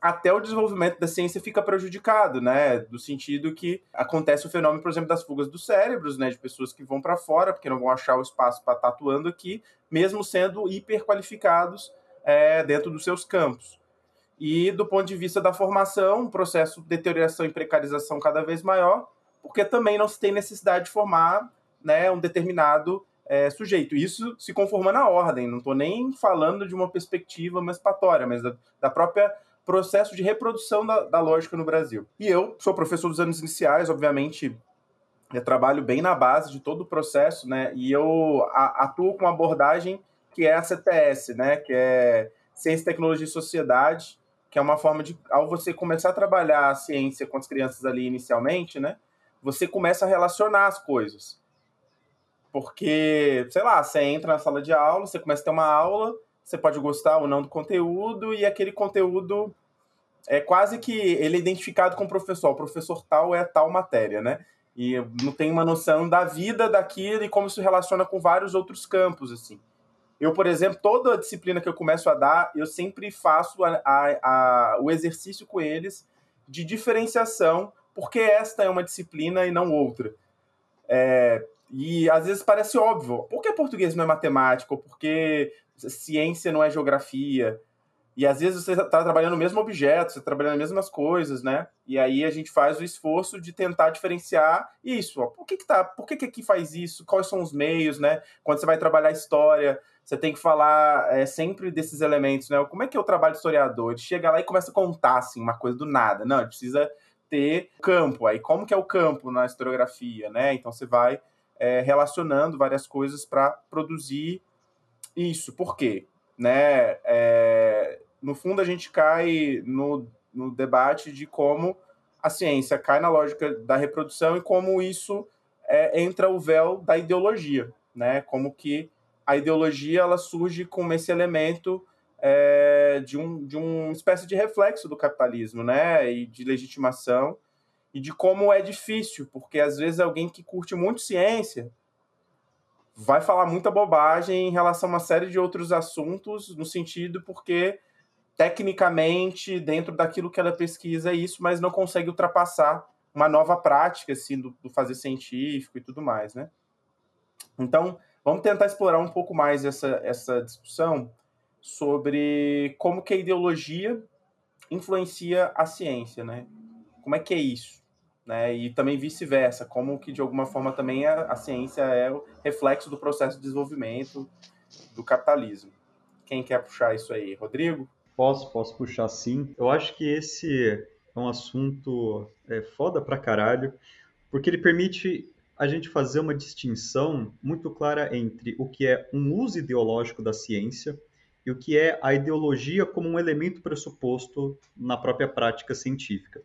até o desenvolvimento da ciência fica prejudicado, né? Do sentido que acontece o fenômeno, por exemplo, das fugas dos cérebros, né? De pessoas que vão para fora porque não vão achar o espaço para estar tá atuando aqui, mesmo sendo hiperqualificados é, dentro dos seus campos. E do ponto de vista da formação, um processo de deterioração e precarização cada vez maior, porque também não se tem necessidade de formar né, um determinado é, sujeito. Isso se conforma na ordem, não estou nem falando de uma perspectiva emancipatória, mas da, da própria processo de reprodução da, da lógica no Brasil. E eu sou professor dos anos iniciais, obviamente, eu trabalho bem na base de todo o processo, né? E eu atuo com uma abordagem que é a CTS, né? Que é Ciência, Tecnologia e Sociedade, que é uma forma de, ao você começar a trabalhar a ciência com as crianças ali inicialmente, né? Você começa a relacionar as coisas. Porque, sei lá, você entra na sala de aula, você começa a ter uma aula, você pode gostar ou não do conteúdo, e aquele conteúdo é quase que ele é identificado com o professor. O professor tal é tal matéria, né? E não tem uma noção da vida daquilo e como se relaciona com vários outros campos, assim. Eu, por exemplo, toda disciplina que eu começo a dar, eu sempre faço a, a, a, o exercício com eles de diferenciação, porque esta é uma disciplina e não outra. É, e às vezes parece óbvio. Por que português não é matemática? Por que ciência não é geografia? E às vezes você está trabalhando no mesmo objeto, você está trabalhando as mesmas coisas, né? E aí a gente faz o esforço de tentar diferenciar isso. Ó, por que, que tá? Por que, que aqui faz isso? Quais são os meios, né? Quando você vai trabalhar história, você tem que falar é, sempre desses elementos, né? Como é que é o trabalho historiador? Ele chega lá e começa a contar assim, uma coisa do nada. Não, ele precisa ter campo. Aí como que é o campo na historiografia, né? Então você vai é, relacionando várias coisas para produzir isso. Por quê? Né? É, no fundo, a gente cai no, no debate de como a ciência cai na lógica da reprodução e como isso é, entra o véu da ideologia, né? Como que a ideologia ela surge como esse elemento é, de, um, de uma espécie de reflexo do capitalismo, né? E de legitimação e de como é difícil, porque às vezes alguém que curte muito ciência vai falar muita bobagem em relação a uma série de outros assuntos, no sentido porque tecnicamente, dentro daquilo que ela pesquisa, é isso, mas não consegue ultrapassar uma nova prática assim, do, do fazer científico e tudo mais, né? Então, vamos tentar explorar um pouco mais essa, essa discussão sobre como que a ideologia influencia a ciência, né? Como é que é isso? né? E também vice-versa, como que de alguma forma também a, a, ciência é o reflexo do processo de desenvolvimento do capitalismo. Quem quer puxar isso aí, Rodrigo? Posso, posso puxar sim. Eu acho que esse é um assunto é, foda pra caralho, porque ele permite a gente fazer uma distinção muito clara entre o que é um uso ideológico da ciência e o que é a ideologia como um elemento pressuposto na própria prática científica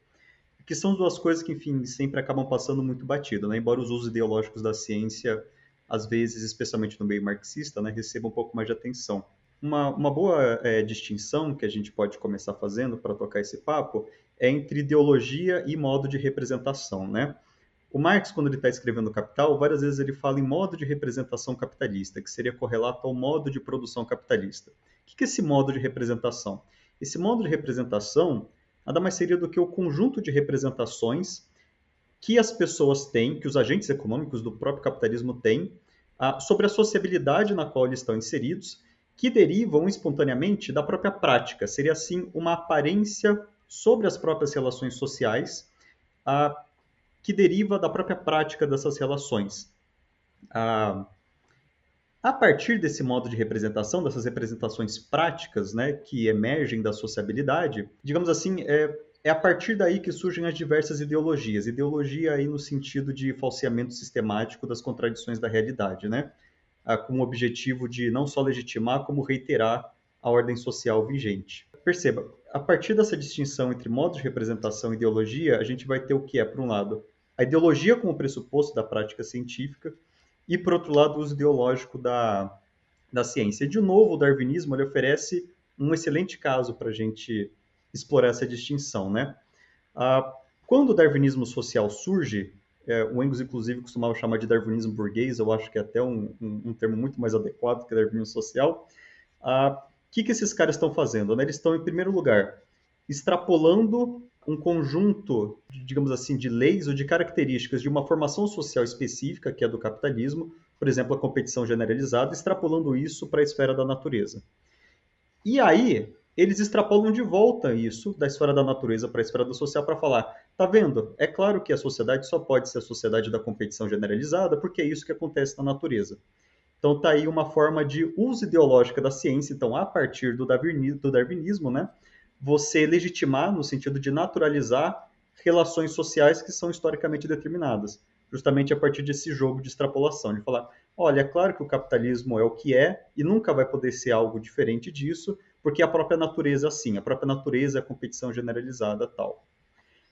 que são duas coisas que, enfim, sempre acabam passando muito batido, né? Embora os usos ideológicos da ciência, às vezes, especialmente no meio marxista, né, recebam um pouco mais de atenção. Uma, uma boa é, distinção que a gente pode começar fazendo para tocar esse papo é entre ideologia e modo de representação, né? O Marx, quando ele está escrevendo Capital, várias vezes ele fala em modo de representação capitalista, que seria correlato ao modo de produção capitalista. O que é esse modo de representação? Esse modo de representação nada mais seria do que o conjunto de representações que as pessoas têm, que os agentes econômicos do próprio capitalismo têm, ah, sobre a sociabilidade na qual eles estão inseridos, que derivam espontaneamente da própria prática. Seria, assim, uma aparência sobre as próprias relações sociais, ah, que deriva da própria prática dessas relações. Ah, a partir desse modo de representação, dessas representações práticas, né, que emergem da sociabilidade, digamos assim, é, é a partir daí que surgem as diversas ideologias. Ideologia aí no sentido de falseamento sistemático das contradições da realidade, né? Ah, com o objetivo de não só legitimar, como reiterar a ordem social vigente. Perceba, a partir dessa distinção entre modos de representação e ideologia, a gente vai ter o que é, por um lado, a ideologia como pressuposto da prática científica, e, por outro lado, o uso ideológico da, da ciência. De novo, o darwinismo ele oferece um excelente caso para a gente explorar essa distinção. Né? Ah, quando o darwinismo social surge, é, o Engels, inclusive, costumava chamar de darwinismo burguês, eu acho que é até um, um, um termo muito mais adequado que darwinismo social, ah, que, que esses caras estão fazendo? Né? Eles estão, em primeiro lugar, extrapolando um conjunto, digamos assim, de leis ou de características de uma formação social específica, que é do capitalismo, por exemplo, a competição generalizada, extrapolando isso para a esfera da natureza. E aí, eles extrapolam de volta isso da esfera da natureza para a esfera do social para falar, tá vendo? É claro que a sociedade só pode ser a sociedade da competição generalizada, porque é isso que acontece na natureza. Então tá aí uma forma de uso ideológica da ciência, então a partir do darwinismo, do darwinismo né, você legitimar no sentido de naturalizar relações sociais que são historicamente determinadas, justamente a partir desse jogo de extrapolação, de falar, olha, é claro que o capitalismo é o que é e nunca vai poder ser algo diferente disso, porque a própria natureza é assim, a própria natureza é a competição generalizada tal.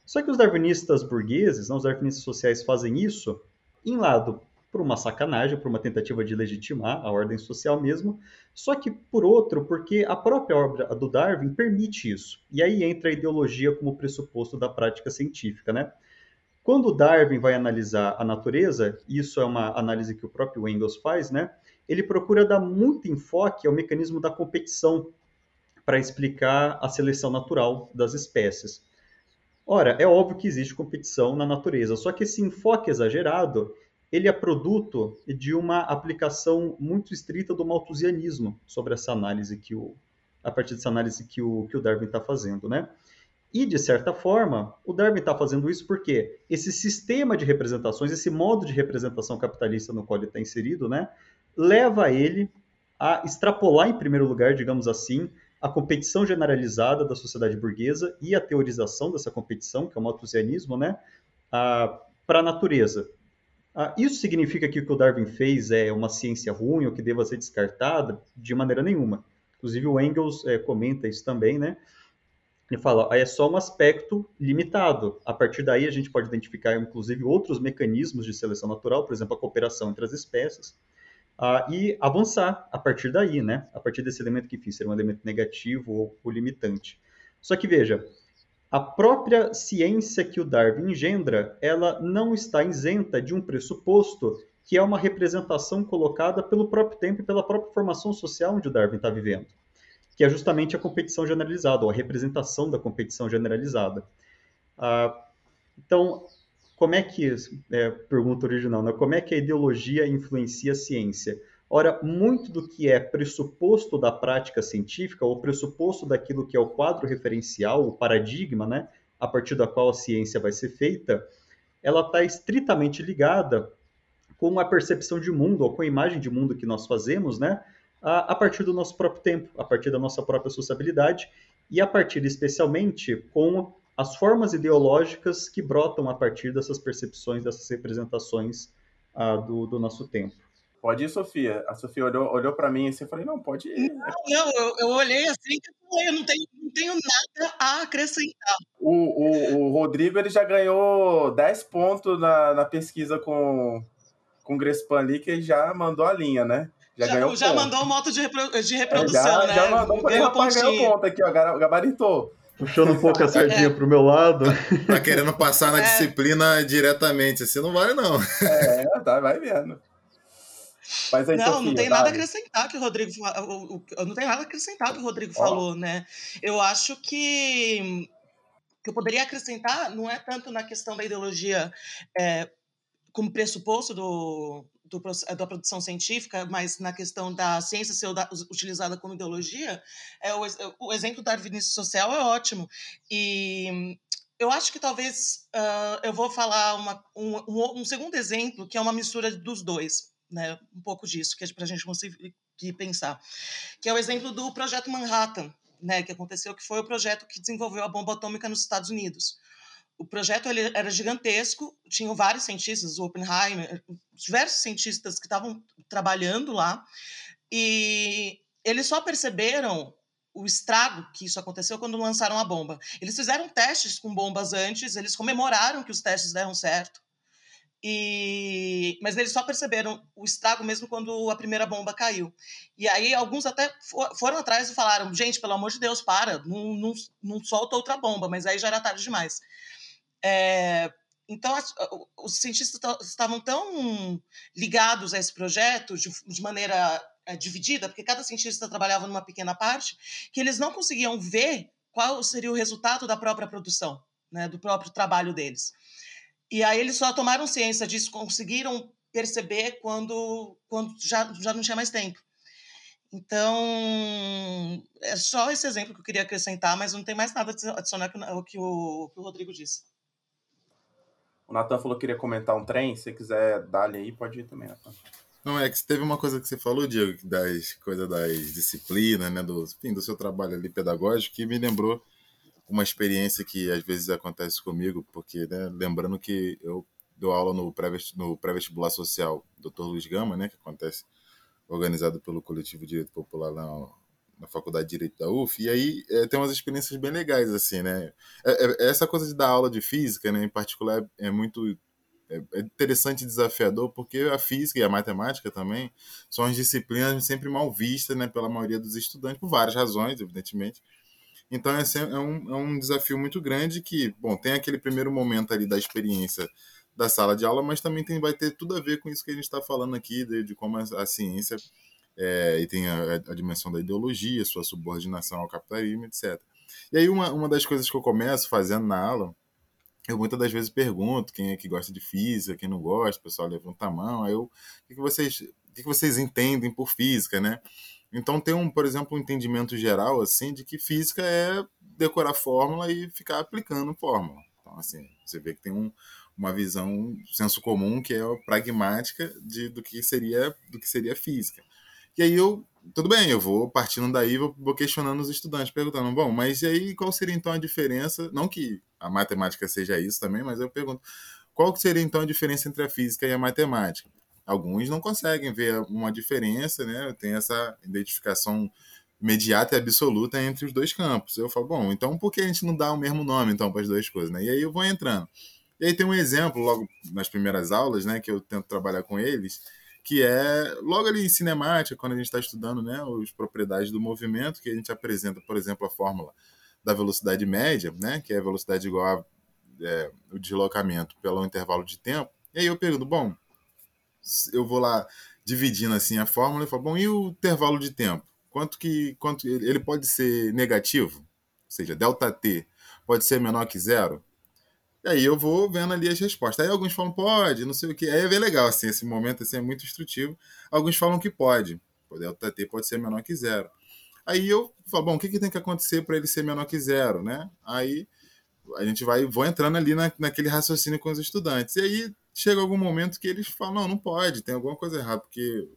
Só que os darwinistas burgueses, não, os darwinistas sociais fazem isso em lado por uma sacanagem, por uma tentativa de legitimar a ordem social mesmo, só que por outro, porque a própria obra do Darwin permite isso. E aí entra a ideologia como pressuposto da prática científica, né? Quando Darwin vai analisar a natureza, isso é uma análise que o próprio Engels faz, né? Ele procura dar muito enfoque ao mecanismo da competição para explicar a seleção natural das espécies. Ora, é óbvio que existe competição na natureza, só que esse enfoque exagerado ele é produto de uma aplicação muito estrita do malthusianismo sobre essa análise que o a partir dessa análise que o, que o Darwin está fazendo, né? E, de certa forma, o Darwin está fazendo isso porque esse sistema de representações, esse modo de representação capitalista no qual ele está inserido, né, leva ele a extrapolar, em primeiro lugar, digamos assim, a competição generalizada da sociedade burguesa e a teorização dessa competição, que é o malthusianismo, né, para a natureza. Ah, isso significa que o que o Darwin fez é uma ciência ruim ou que deva ser descartada? De maneira nenhuma. Inclusive o Engels é, comenta isso também, né? Ele fala, é só um aspecto limitado. A partir daí a gente pode identificar, inclusive, outros mecanismos de seleção natural, por exemplo, a cooperação entre as espécies, uh, e avançar a partir daí, né? A partir desse elemento que fiz, ser um elemento negativo ou limitante. Só que veja, a própria ciência que o Darwin engendra, ela não está isenta de um pressuposto que é uma representação colocada pelo próprio tempo e pela própria formação social onde o Darwin está vivendo, que é justamente a competição generalizada, ou a representação da competição generalizada. Ah, então, como é que, é, pergunta original, né? como é que a ideologia influencia a ciência? Ora, muito do que é pressuposto da prática científica, ou pressuposto daquilo que é o quadro referencial, o paradigma, né, a partir da qual a ciência vai ser feita, ela está estritamente ligada com a percepção de mundo, ou com a imagem de mundo que nós fazemos, né, a, a partir do nosso próprio tempo, a partir da nossa própria sociabilidade, e a partir especialmente com as formas ideológicas que brotam a partir dessas percepções, dessas representações ah, do, do nosso tempo. Pode ir, Sofia. A Sofia olhou, olhou para mim assim, eu falei, não, pode ir. Não, não eu, eu olhei assim eu não tenho, não tenho nada a acrescentar. O, o, o Rodrigo ele já ganhou 10 pontos na, na pesquisa com, com o Grespan ali, que ele já mandou a linha, né? Já, já, ganhou já mandou o moto de, repro, de reprodução, é, já, né? Já mandou, ganhou, rapaz, ganhou ponto aqui, ó, gabaritou. Puxando um pouco a sardinha é. pro meu lado. Tá querendo passar na é. disciplina diretamente, assim não vale não. É, tá, vai vendo. Mas aí, não, Sofia, não tem nada a acrescentar que o Rodrigo não tem nada a acrescentar que o Rodrigo oh. falou, né? Eu acho que que eu poderia acrescentar não é tanto na questão da ideologia é, como pressuposto do, do, da produção científica, mas na questão da ciência ser utilizada como ideologia, é o, o exemplo da darwinismo social é ótimo. E eu acho que talvez uh, eu vou falar uma, um, um, segundo exemplo, que é uma mistura dos dois né, um pouco disso, que é para a gente conseguir pensar, que é o exemplo do projeto Manhattan, né, que aconteceu, que foi o projeto que desenvolveu a bomba atômica nos Estados Unidos. O projeto ele era gigantesco, tinham vários cientistas, o Oppenheimer, diversos cientistas que estavam trabalhando lá, e eles só perceberam o estrago que isso aconteceu quando lançaram a bomba. Eles fizeram testes com bombas antes, eles comemoraram que os testes deram certo, e, mas eles só perceberam o estrago mesmo quando a primeira bomba caiu. E aí alguns até for, foram atrás e falaram: gente, pelo amor de Deus, para, não, não, não solta outra bomba. Mas aí já era tarde demais. É, então, os cientistas estavam tão ligados a esse projeto de, de maneira é, dividida, porque cada cientista trabalhava numa pequena parte, que eles não conseguiam ver qual seria o resultado da própria produção, né, do próprio trabalho deles. E aí eles só tomaram ciência disso, conseguiram perceber quando, quando já, já não tinha mais tempo. Então, é só esse exemplo que eu queria acrescentar, mas não tem mais nada a adicionar que o que o, que o Rodrigo disse. O Natan falou que queria comentar um trem. Se quiser dar-lhe aí, pode ir também, Natan. Não, é que teve uma coisa que você falou, Diego, das coisas das disciplinas, né, do, enfim, do seu trabalho ali pedagógico, que me lembrou uma experiência que às vezes acontece comigo, porque, né, lembrando que eu dou aula no pré-vestibular social Dr. Luiz Gama, né, que acontece organizado pelo Coletivo Direito Popular na, Faculdade de Direito da UF, e aí é, tem umas experiências bem legais, assim, né? É, é, essa coisa de dar aula de física, né, em particular, é muito é, é interessante e desafiador, porque a física e a matemática também são as disciplinas sempre mal vistas né, pela maioria dos estudantes, por várias razões, evidentemente. Então é, é, um, é um desafio muito grande que, bom, tem aquele primeiro momento ali da experiência da sala de aula, mas também tem, vai ter tudo a ver com isso que a gente está falando aqui, de, de como a, a ciência é, e tem a, a, dimensão da ideologia, sua subordinação ao capitalismo, etc. E aí uma, uma das coisas que eu começo fazendo na aula, eu muitas das vezes pergunto quem é que gosta de física, quem não gosta, o pessoal levanta a mão, aí eu, o que, que vocês, o que vocês entendem por física, né? Então tem um, por exemplo, um entendimento geral assim de que física é decorar fórmula e ficar aplicando fórmula. Então assim, você vê que tem um, uma visão senso comum que é pragmática de, do que seria do que seria física. E aí eu, tudo bem, eu vou partindo daí, vou, vou questionando os estudantes, perguntando, bom, mas e aí qual seria então a diferença? Não que a matemática seja isso também, mas eu pergunto, qual seria então a diferença entre a física e a matemática? Alguns não conseguem ver uma diferença, né? Tem essa identificação imediata e absoluta entre os dois campos. Eu falo, bom, então por que a gente não dá o mesmo nome então para as duas coisas, né? E aí eu vou entrando. E aí tem um exemplo, logo nas primeiras aulas, né, que eu tento trabalhar com eles, que é logo ali em cinemática, quando a gente está estudando né, as propriedades do movimento, que a gente apresenta, por exemplo, a fórmula da velocidade média, né, que é a velocidade igual a é, o deslocamento pelo intervalo de tempo. E aí eu pergunto, bom, eu vou lá dividindo assim a fórmula e falo, bom, e o intervalo de tempo? Quanto que quanto ele pode ser negativo? Ou seja, delta t pode ser menor que zero? E aí eu vou vendo ali as respostas. Aí alguns falam pode, não sei o que. Aí é bem legal, assim, esse momento assim, é muito instrutivo. Alguns falam que pode. O delta t pode ser menor que zero. Aí eu falo, bom, o que, que tem que acontecer para ele ser menor que zero, né? Aí a gente vai, vou entrando ali na, naquele raciocínio com os estudantes. E aí chega algum momento que eles falam, não, não pode, tem alguma coisa errada, porque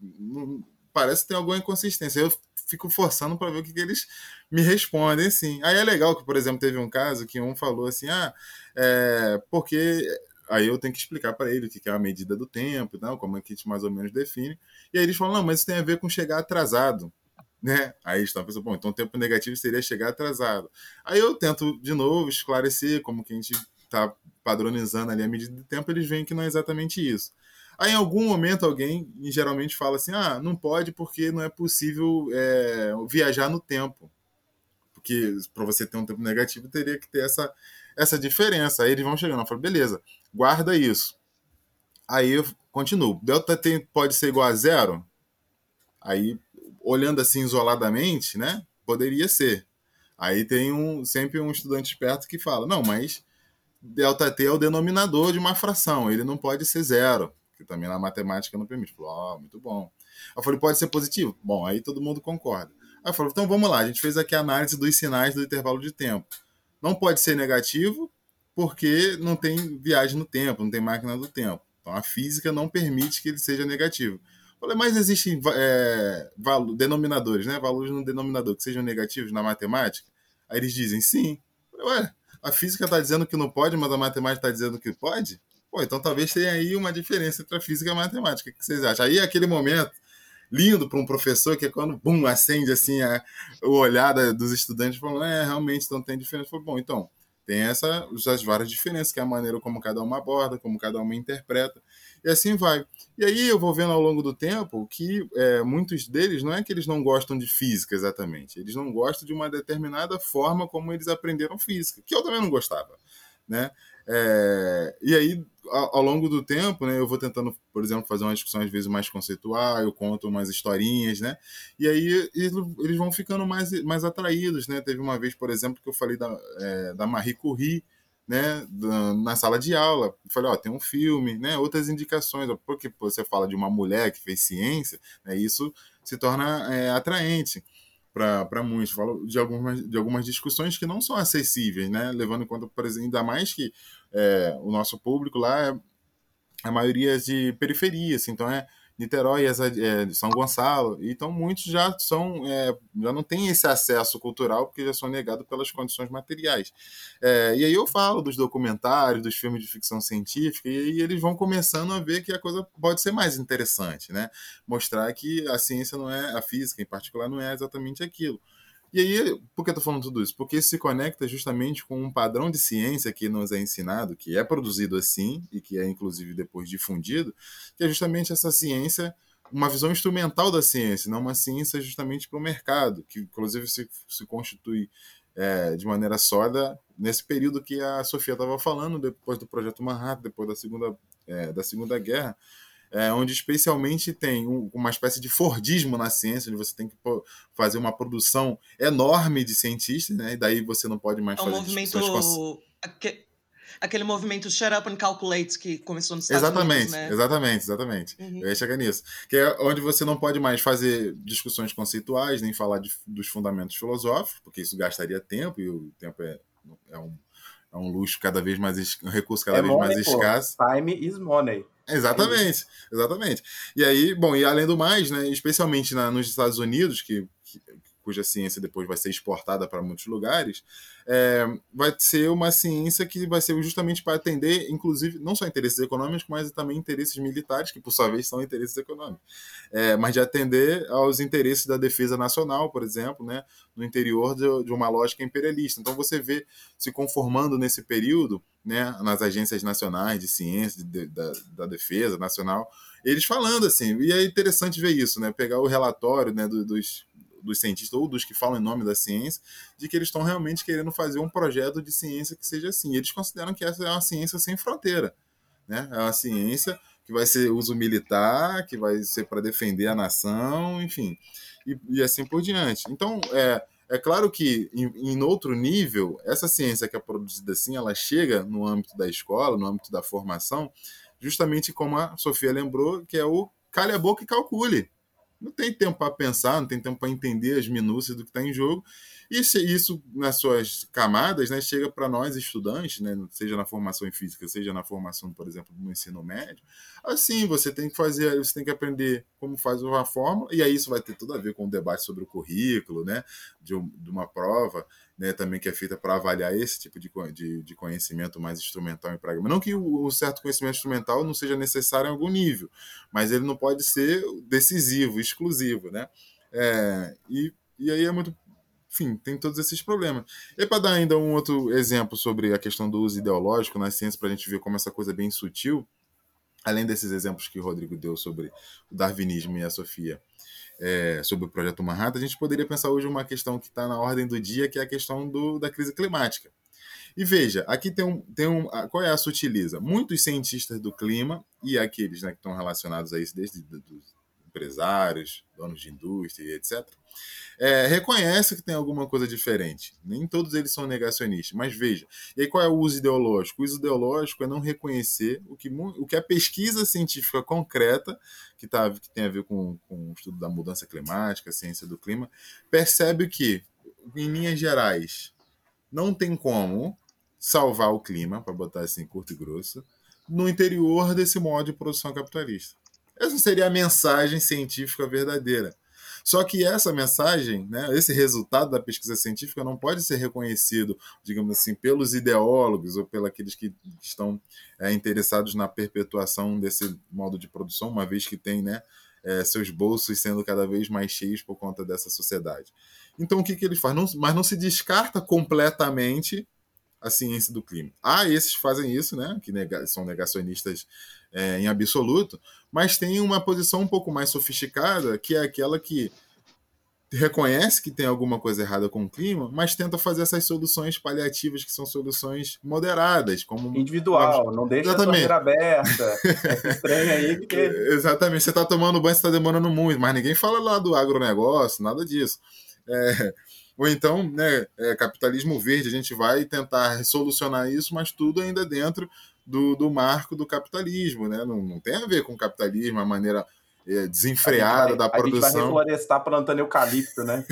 não, parece que tem alguma inconsistência. Eu fico forçando para ver o que, que, eles me respondem, assim. Aí é legal que, por exemplo, teve um caso que um falou assim, ah, é, porque aí eu tenho que explicar para ele o que é a medida do tempo, não, como é que a gente mais ou menos define. E aí eles falam, não, mas isso tem a ver com chegar atrasado. Né? Aí estão pensando, bom, então tempo negativo seria chegar atrasado. Aí eu tento de novo esclarecer como que a gente está padronizando ali a medida do tempo, eles veem que não é exatamente isso. Aí, em algum momento, alguém geralmente fala assim: ah, não pode porque não é possível é, viajar no tempo. Porque para você ter um tempo negativo, teria que ter essa, essa diferença. Aí eles vão chegando. Eu falo: beleza, guarda isso. Aí eu continuo. Delta T pode ser igual a zero? Aí, olhando assim isoladamente, né? Poderia ser. Aí tem um, sempre um estudante esperto que fala: não, mas delta T é o denominador de uma fração, ele não pode ser zero que também na matemática não permite. Falou, ó, oh, muito bom. Eu falei, pode ser positivo? Bom, aí todo mundo concorda. Aí eu falei, então vamos lá, a gente fez aqui a análise dos sinais do intervalo de tempo. Não pode ser negativo, porque não tem viagem no tempo, não tem máquina do tempo. Então a física não permite que ele seja negativo. Eu falei, mas existem é, denominadores, né? Valores no denominador que sejam negativos na matemática? Aí eles dizem sim. Eu falei, ué, a física está dizendo que não pode, mas a matemática está dizendo que pode? Pô, então talvez tenha aí uma diferença entre a física e a matemática. O que vocês acham? Aí é aquele momento lindo para um professor que é quando, bum, acende assim a, o olhar dos estudantes falando, é, realmente não tem diferença. Falei, bom, então, tem essa, as várias diferenças, que é a maneira como cada uma aborda, como cada uma interpreta, e assim vai. E aí eu vou vendo ao longo do tempo que é, muitos deles não é que eles não gostam de física exatamente, eles não gostam de uma determinada forma como eles aprenderam física, que eu também não gostava. Né? É, e aí, ao, ao, longo do tempo, né, eu vou tentando, por exemplo, fazer uma discussão às vezes mais conceitual, eu conto umas historinhas, né? E aí eles vão ficando mais, mais atraídos, né? Teve uma vez, por exemplo, que eu falei da, é, da Marie Curie, né, na sala de aula. Falei, ó, tem um filme, né, outras indicações, porque você fala de uma mulher que fez ciência, né, isso se torna é, atraente para muitos. Falo de algumas, de algumas discussões que não são acessíveis, né, levando em conta, por exemplo, ainda mais que é, o nosso público lá é a maioria de periferia, assim, então é Niterói, é, São Gonçalo, então muitos já são é, já não têm esse acesso cultural porque já são negados pelas condições materiais. É, e aí eu falo dos documentários, dos filmes de ficção científica, e aí eles vão começando a ver que a coisa pode ser mais interessante, né? Mostrar que a ciência não é, a física em particular, não é exatamente aquilo. E aí, por que eu estou falando tudo isso? Porque isso se conecta justamente com um padrão de ciência que nos é ensinado, que é produzido assim e que é inclusive depois difundido, que é justamente essa ciência, uma visão instrumental da ciência, não uma ciência justamente para o mercado, que inclusive se, se constitui é, de maneira sólida nesse período que a Sofia estava falando, depois do Projeto Manhattan, depois da Segunda, é, da segunda Guerra, é, onde especialmente tem um, uma espécie de Fordismo na ciência, onde você tem que fazer uma produção enorme de cientistas, né? E daí você não pode mais é um fazer movimento aque... aquele movimento Shut Up and Calculate que começou nos Estados exatamente, Unidos, né? Exatamente, exatamente. Uhum. Eu ia chegar nisso. Que é onde você não pode mais fazer discussões conceituais, nem falar de, dos fundamentos filosóficos, porque isso gastaria tempo, e o tempo é, é um é um luxo cada vez mais um recurso cada é vez money, mais escasso. Time is money. Exatamente, exatamente. E aí, bom, e além do mais, né, especialmente na, nos Estados Unidos, que, que cuja ciência depois vai ser exportada para muitos lugares, é, vai ser uma ciência que vai ser justamente para atender, inclusive, não só interesses econômicos, mas também interesses militares, que por sua vez são interesses econômicos, é, mas de atender aos interesses da defesa nacional, por exemplo, né, no interior de, de uma lógica imperialista. Então você vê se conformando nesse período, né, nas agências nacionais de ciência, de, de, da, da defesa nacional, eles falando assim, e é interessante ver isso, né, pegar o relatório né, dos dos cientistas ou dos que falam em nome da ciência, de que eles estão realmente querendo fazer um projeto de ciência que seja assim. Eles consideram que essa é uma ciência sem fronteira. Né? É uma ciência que vai ser uso militar, que vai ser para defender a nação, enfim, e, e, assim por diante. Então, é, é claro que em, em outro nível, essa ciência que é produzida assim, ela chega no âmbito da escola, no âmbito da formação, justamente como a Sofia lembrou, que é o calha a boca e calcule não tem tempo para pensar, não tem tempo para entender as minúcias do que está em jogo. E isso, nas suas camadas, né, chega para nós estudantes, né, seja na formação em física, seja na formação, por exemplo, no ensino médio. Assim, você tem que fazer, você tem que aprender como faz uma fórmula, e aí isso vai ter tudo a ver com o debate sobre o currículo, né, de, de uma prova né, também que é feita para avaliar esse tipo de, de, de, conhecimento mais instrumental em pragma. Não que o, o, certo conhecimento instrumental não seja necessário em algum nível, mas ele não pode ser decisivo, exclusivo, né? É, e, e aí é muito enfim, tem todos esses problemas. E para dar ainda um outro exemplo sobre a questão do uso ideológico na ciência, para a gente ver como essa coisa é bem sutil, além desses exemplos que o Rodrigo deu sobre o darwinismo e a Sofia, é, sobre o projeto Manhattan, a gente poderia pensar hoje uma questão que está na ordem do dia, que é a questão do, da crise climática. E veja, aqui tem um, tem um. Qual é a sutileza? Muitos cientistas do clima e aqueles né, que estão relacionados a isso, desde dos empresários, donos de indústria, etc., é, reconhece que tem alguma coisa diferente. Nem todos eles são negacionistas, mas veja. E aí qual é o uso ideológico? O uso ideológico é não reconhecer o que, o que a pesquisa científica concreta, que, tá, que tem a ver com, com o estudo da mudança climática, ciência do clima, percebe que, em linhas gerais, não tem como salvar o clima, para botar assim curto e grosso, no interior desse modo de produção capitalista. Essa seria a mensagem científica verdadeira. Só que essa mensagem, né, esse resultado da pesquisa científica não pode ser reconhecido, digamos assim, pelos ideólogos ou pelos que estão é, interessados na perpetuação desse modo de produção, uma vez que tem né, é, seus bolsos sendo cada vez mais cheios por conta dessa sociedade. Então, o que, que ele faz? Não, mas não se descarta completamente a ciência do clima. Há esses fazem isso, né, que nega, são negacionistas é, em absoluto, mas tem uma posição um pouco mais sofisticada, que é aquela que reconhece que tem alguma coisa errada com o clima, mas tenta fazer essas soluções paliativas que são soluções moderadas, como individual, não deixa Exatamente. a aberta. é estranho aí porque... Exatamente, você está tomando banho, você está demorando muito, mas ninguém fala lá do agronegócio, nada disso. É... Ou então, né, é, capitalismo verde, a gente vai tentar solucionar isso, mas tudo ainda dentro do, do marco do capitalismo, né? Não, não tem a ver com o capitalismo, a maneira é, desenfreada vai, da produção. A gente vai reflorestar plantando eucalipto, né?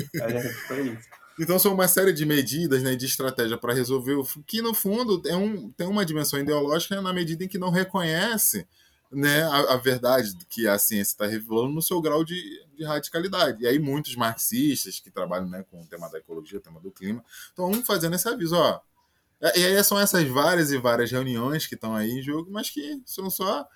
Então são uma série de medidas, né, de estratégia para resolver o que no fundo é um, tem uma dimensão ideológica na medida em que não reconhece né, a, a verdade que a ciência está revelando no seu grau de, de, radicalidade. E aí muitos marxistas que trabalham né, com o tema da ecologia, o tema do clima, estão fazendo esse aviso, ó. E aí são essas várias e várias reuniões que estão aí em jogo, mas que são só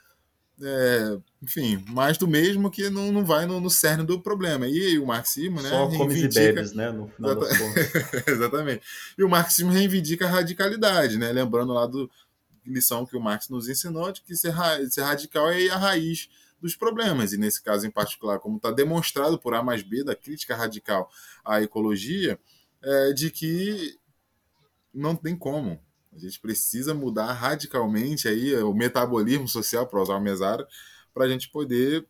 é, enfim, mais do mesmo que não, não vai no, no cerne do problema. E o marxismo, né? Só reivindica... e bebes, né? No final das Exatamente. E o marxismo reivindica a radicalidade, né? Lembrando lá do lição que o Marx nos ensinou de que ser, ser radical é a raiz dos problemas. E nesse caso em particular, como está demonstrado por A mais B da crítica radical à ecologia, é de que não tem como a gente precisa mudar radicalmente aí o metabolismo social, para usar o mesário, para a gente poder,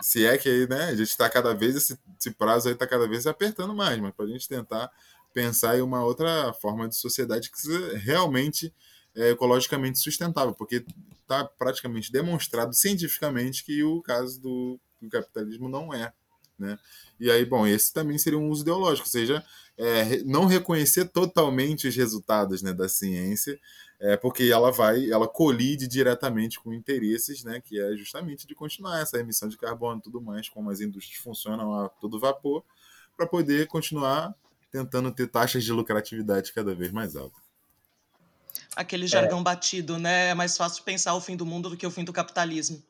se é que aí, né, a gente está cada vez, esse, esse prazo aí está cada vez apertando mais, mas para a gente tentar pensar em uma outra forma de sociedade que seja realmente é, ecologicamente sustentável, porque está praticamente demonstrado cientificamente que o caso do, do capitalismo não é. Né? E aí, bom, esse também seria um uso ideológico, ou seja, é, não reconhecer totalmente os resultados né, da ciência, é, porque ela vai, ela colide diretamente com interesses, né, que é justamente de continuar essa emissão de carbono e tudo mais, como as indústrias funcionam a todo vapor, para poder continuar tentando ter taxas de lucratividade cada vez mais altas. Aquele jargão é. batido, né? É mais fácil pensar o fim do mundo do que o fim do capitalismo.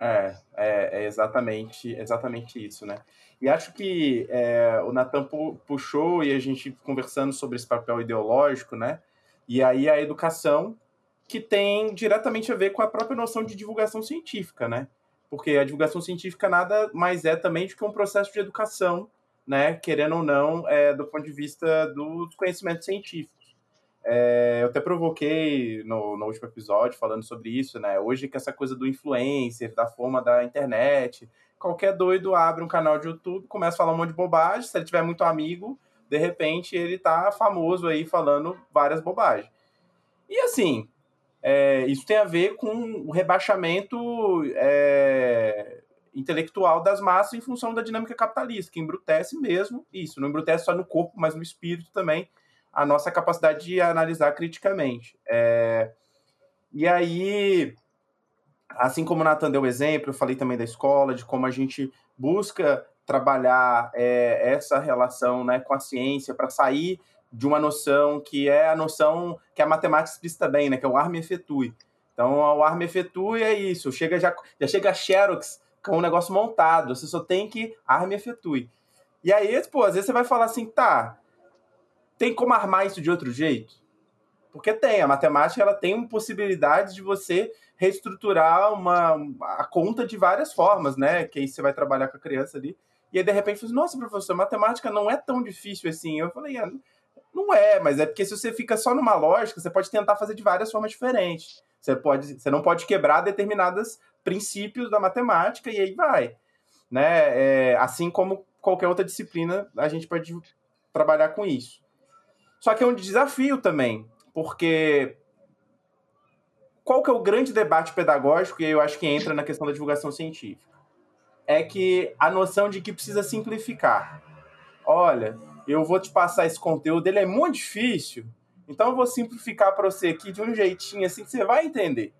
É, é, é exatamente, exatamente isso, né? E acho que é, o Natan puxou e a gente conversando sobre esse papel ideológico, né? E aí a educação, que tem diretamente a ver com a própria noção de divulgação científica, né? Porque a divulgação científica nada mais é também do que um processo de educação, né? Querendo ou não, é, do ponto de vista dos conhecimentos científicos. É, eu até provoquei no, no, último episódio falando sobre isso, né? Hoje que essa coisa do influencer, da forma da internet, qualquer doido abre um canal de YouTube, começa a falar um monte de bobagem, se ele tiver muito amigo, de repente ele tá famoso aí falando várias bobagens. E assim, é, isso tem a ver com o rebaixamento é, intelectual das massas em função da dinâmica capitalista, que embrutece mesmo isso, não embrutece só no corpo, mas no espírito também, a nossa capacidade de analisar criticamente. É... E aí, assim como o Nathan deu exemplo, eu falei também da escola, de como a gente busca trabalhar é, essa relação né, com a ciência para sair de uma noção que é a noção que a matemática explicita bem, né, que é o arme efetui. Então, o arme efetui é isso, chega já, já chega a Xerox com um negócio montado, você só tem que arme efetui. E aí, pô, às vezes você vai falar assim, tá, tem como armar isso de outro jeito? Porque tem, a matemática ela tem possibilidades de você reestruturar uma, a conta de várias formas, né? Que aí você vai trabalhar com a criança ali. E aí, de repente, você assim, nossa, professor, matemática não é tão difícil assim. Eu falei, ah, não é, mas é porque se você fica só numa lógica, você pode tentar fazer de várias formas diferentes. Você, pode, você não pode quebrar determinados princípios da matemática e aí vai. Né? É, assim como qualquer outra disciplina, a gente pode trabalhar com isso. Só que é um desafio também, porque qual que é o grande debate pedagógico, e eu acho que entra na questão da divulgação científica? É que a noção de que precisa simplificar. Olha, eu vou te passar esse conteúdo, ele é muito difícil, então eu vou simplificar para você aqui de um jeitinho assim que você vai entender.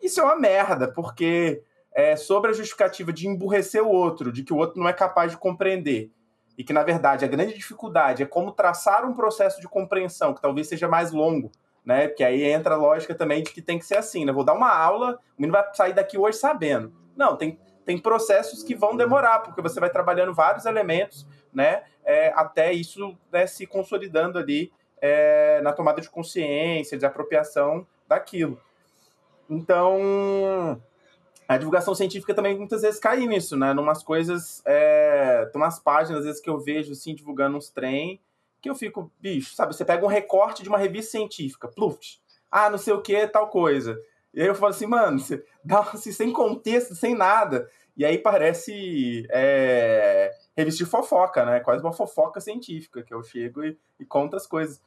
Isso é uma merda, porque é sobre a justificativa de emburrecer o outro, de que o outro não é capaz de compreender e que, na verdade, a grande dificuldade é como traçar um processo de compreensão que talvez seja mais longo, né? Porque aí entra a lógica também de que tem que ser assim, né? Vou dar uma aula, o menino vai sair daqui hoje sabendo. Não, tem, tem processos que vão demorar, porque você vai trabalhando vários elementos, né? É, até isso né, se consolidando ali é, na tomada de consciência, de apropriação daquilo. Então, a divulgação científica também muitas vezes cai nisso, né? Numas coisas, é, tem umas páginas às vezes que eu vejo assim divulgando uns trem que eu fico, bicho, sabe? Você pega um recorte de uma revista científica, pluft, ah, não sei o que, tal coisa. E aí eu falo assim, mano, você dá assim, sem contexto, sem nada. E aí parece é, revista fofoca, né? Quase uma fofoca científica, que eu chego e, e conto as coisas.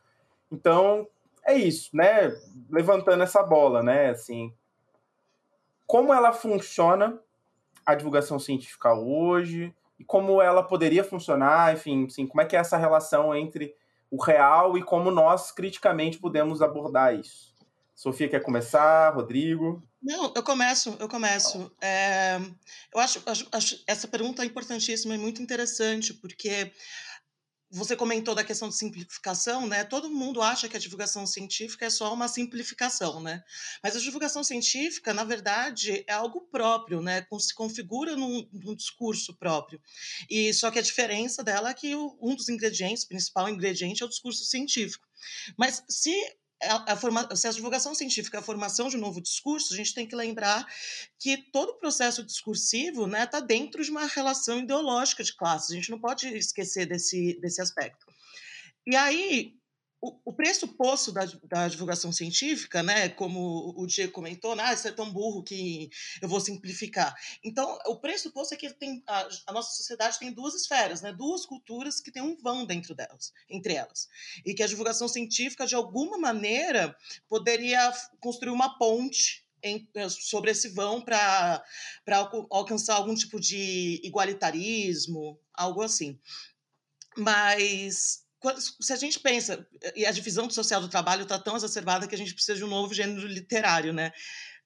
Então, é isso, né? Levantando essa bola, né? Assim, como ela funciona a divulgação científica hoje e como ela poderia funcionar, enfim, assim, como é que é essa relação entre o real e como nós criticamente podemos abordar isso. Sofia quer começar, Rodrigo? Não, eu começo, eu começo. É, eu acho, acho, acho essa pergunta é importantíssima e muito interessante, porque você comentou da questão de simplificação, né? Todo mundo acha que a divulgação científica é só uma simplificação, né? Mas a divulgação científica, na verdade, é algo próprio, né? Se configura num, num discurso próprio. E só que a diferença dela é que um dos ingredientes, principal ingrediente, é o discurso científico. Mas se a, a forma, se a divulgação científica é a formação de um novo discurso, a gente tem que lembrar que todo o processo discursivo está né, tá dentro de uma relação ideológica de classes. A gente não pode esquecer desse, desse aspecto. E aí, o, pressuposto da, da, divulgação científica, né, como o Diego comentou, ah, isso é tão burro que eu vou simplificar. Então, o pressuposto é que tem, a, a, nossa sociedade tem duas esferas, né, duas culturas que têm um vão dentro delas, entre elas, e que a divulgação científica, de alguma maneira, poderia construir uma ponte em, eh, sobre esse vão para alcançar algum tipo de igualitarismo, algo assim. Mas se a gente pensa, e a divisão social do trabalho está tão exacerbada que a gente precisa de um novo gênero literário, né?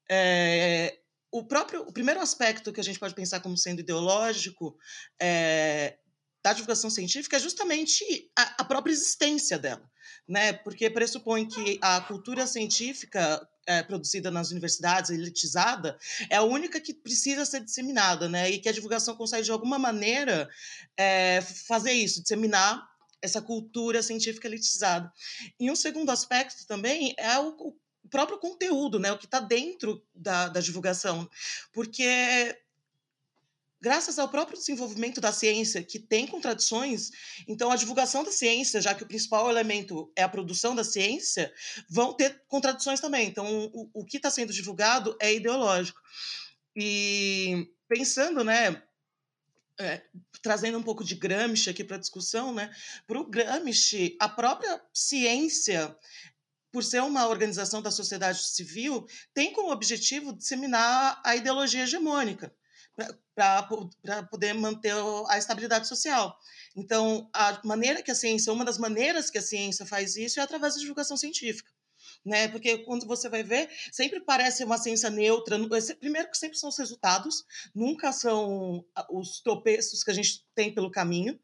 É, o próprio, o primeiro aspecto que a gente pode pensar como sendo ideológico é, da divulgação científica é justamente a, a, própria existência dela, né? Porque pressupõe que a cultura científica é, produzida nas universidades, elitizada, é a única que precisa ser disseminada, né? E que a divulgação consegue de alguma maneira é, fazer isso, disseminar essa cultura científica elitizada. E um segundo aspecto também é o, o próprio conteúdo, né, o que está dentro da, da divulgação, porque graças ao próprio desenvolvimento da ciência, que tem contradições, então a divulgação da ciência, já que o principal elemento é a produção da ciência, vão ter contradições também. Então, o, o que está sendo divulgado é ideológico. E pensando, né, é, trazendo um pouco de Gramsci aqui para a discussão, né? Para o Gramsci, a própria ciência, por ser uma organização da sociedade civil, tem como objetivo disseminar a ideologia hegemônica para poder manter a estabilidade social. Então, a maneira que a ciência, uma das maneiras que a ciência faz isso é através da divulgação científica né? Porque quando você vai ver, sempre parece uma ciência neutra. Primeiro que sempre são os resultados, nunca são os tropeços que a gente tem pelo caminho.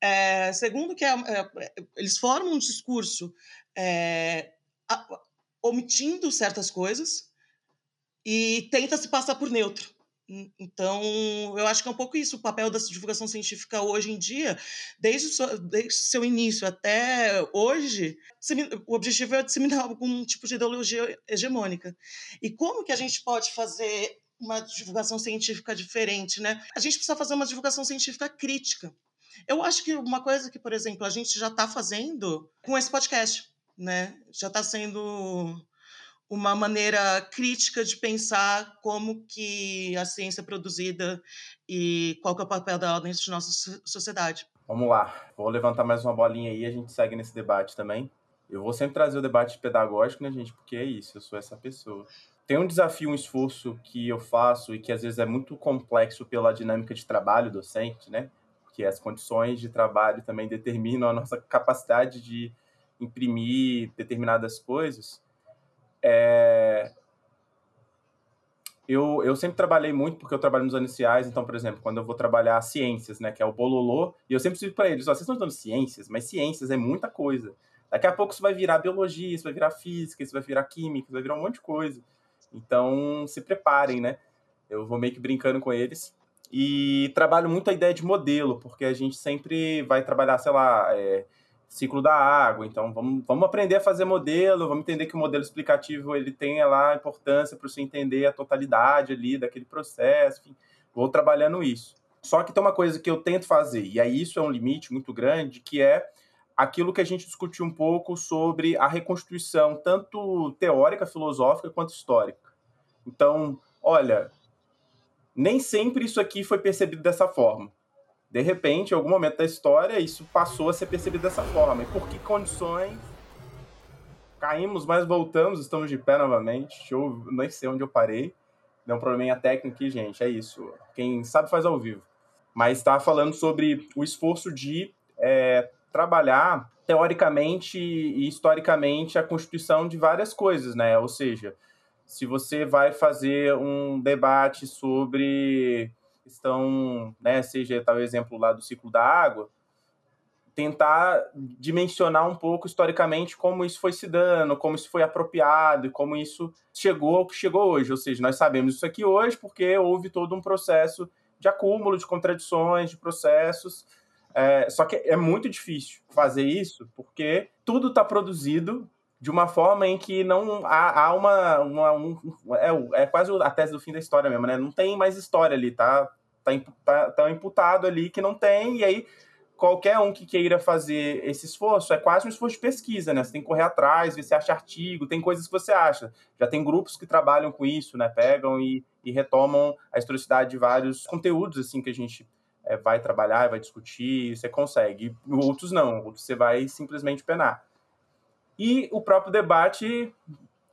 É, segundo que é, é, eles formam um discurso é, a, omitindo certas coisas e tenta se passar por neutro. Então, eu acho que é um pouco isso o papel da divulgação científica hoje em dia, desde o seu, desde seu início até hoje, o objetivo é disseminar algum tipo de ideologia hegemônica. E como que a gente pode fazer uma divulgação científica diferente, né? A gente precisa fazer uma divulgação científica crítica. Eu acho que uma coisa que, por exemplo, a gente já está fazendo com esse podcast, né? Já está sendo uma maneira crítica de pensar como que a ciência é produzida e qual é o papel dela dentro de nossa sociedade. Vamos lá, vou levantar mais uma bolinha aí e a gente segue nesse debate também. Eu vou sempre trazer o debate pedagógico, né, gente? Porque é isso, eu sou essa pessoa. Tem um desafio, um esforço que eu faço e que às vezes é muito complexo pela dinâmica de trabalho docente, né? Porque as condições de trabalho também determinam a nossa capacidade de imprimir determinadas coisas é... Eu, eu sempre trabalhei muito, porque eu trabalho nos iniciais, então, por exemplo, quando eu vou trabalhar ciências, né, que é o bololô, e eu sempre digo para eles, vocês estão estudando ciências, mas ciências é muita coisa. Daqui a pouco isso vai virar biologia, isso vai virar física, isso vai virar química, isso vai virar um monte de coisa. Então, se preparem, né? Eu vou meio que brincando com eles. E trabalho muito a ideia de modelo, porque a gente sempre vai trabalhar, sei lá, é, ciclo da água. Então, vamos, vamos aprender a fazer modelo, vamos entender que o modelo explicativo ele tem lá importância para você entender a totalidade ali daquele processo. Enfim, vou trabalhando isso. Só que tem uma coisa que eu tento fazer, e aí isso é um limite muito grande, que é aquilo que a gente discutiu um pouco sobre a reconstituição, tanto teórica, filosófica, quanto histórica. Então, olha, nem sempre isso aqui foi percebido dessa forma. De repente, em algum momento da história, isso passou a ser percebido dessa forma. E por que condições? Caímos, mas voltamos, estamos de pé novamente. Deixa eu nem sei onde eu parei. Deu um probleminha técnico aqui, gente. É isso. Quem sabe faz ao vivo. Mas está falando sobre o esforço de é, trabalhar teoricamente e historicamente a constituição de várias coisas, né? Ou seja, se você vai fazer um debate sobre questão, né, seja tal exemplo lá do ciclo da água, tentar dimensionar um pouco historicamente como isso foi se dando, como isso foi apropriado e como isso chegou ao que chegou hoje. Ou seja, nós sabemos isso aqui hoje porque houve todo um processo de acúmulo de contradições, de processos. É, só que é muito difícil fazer isso porque tudo está produzido de uma forma em que não há, há uma, uma um, é, é, quase a tese do fim da história mesmo, né? Não tem mais história ali, tá? Tá, tá, tá imputado ali que não tem, e aí qualquer um que queira fazer esse esforço é quase um esforço de pesquisa, né? Você tem que correr atrás, ver se acha artigo, tem coisas que você acha. Já tem grupos que trabalham com isso, né? Pegam e, e retomam a historicidade de vários conteúdos, assim, que a gente é, vai trabalhar, vai discutir, você consegue. Outros não, outros você vai simplesmente penar e o próprio debate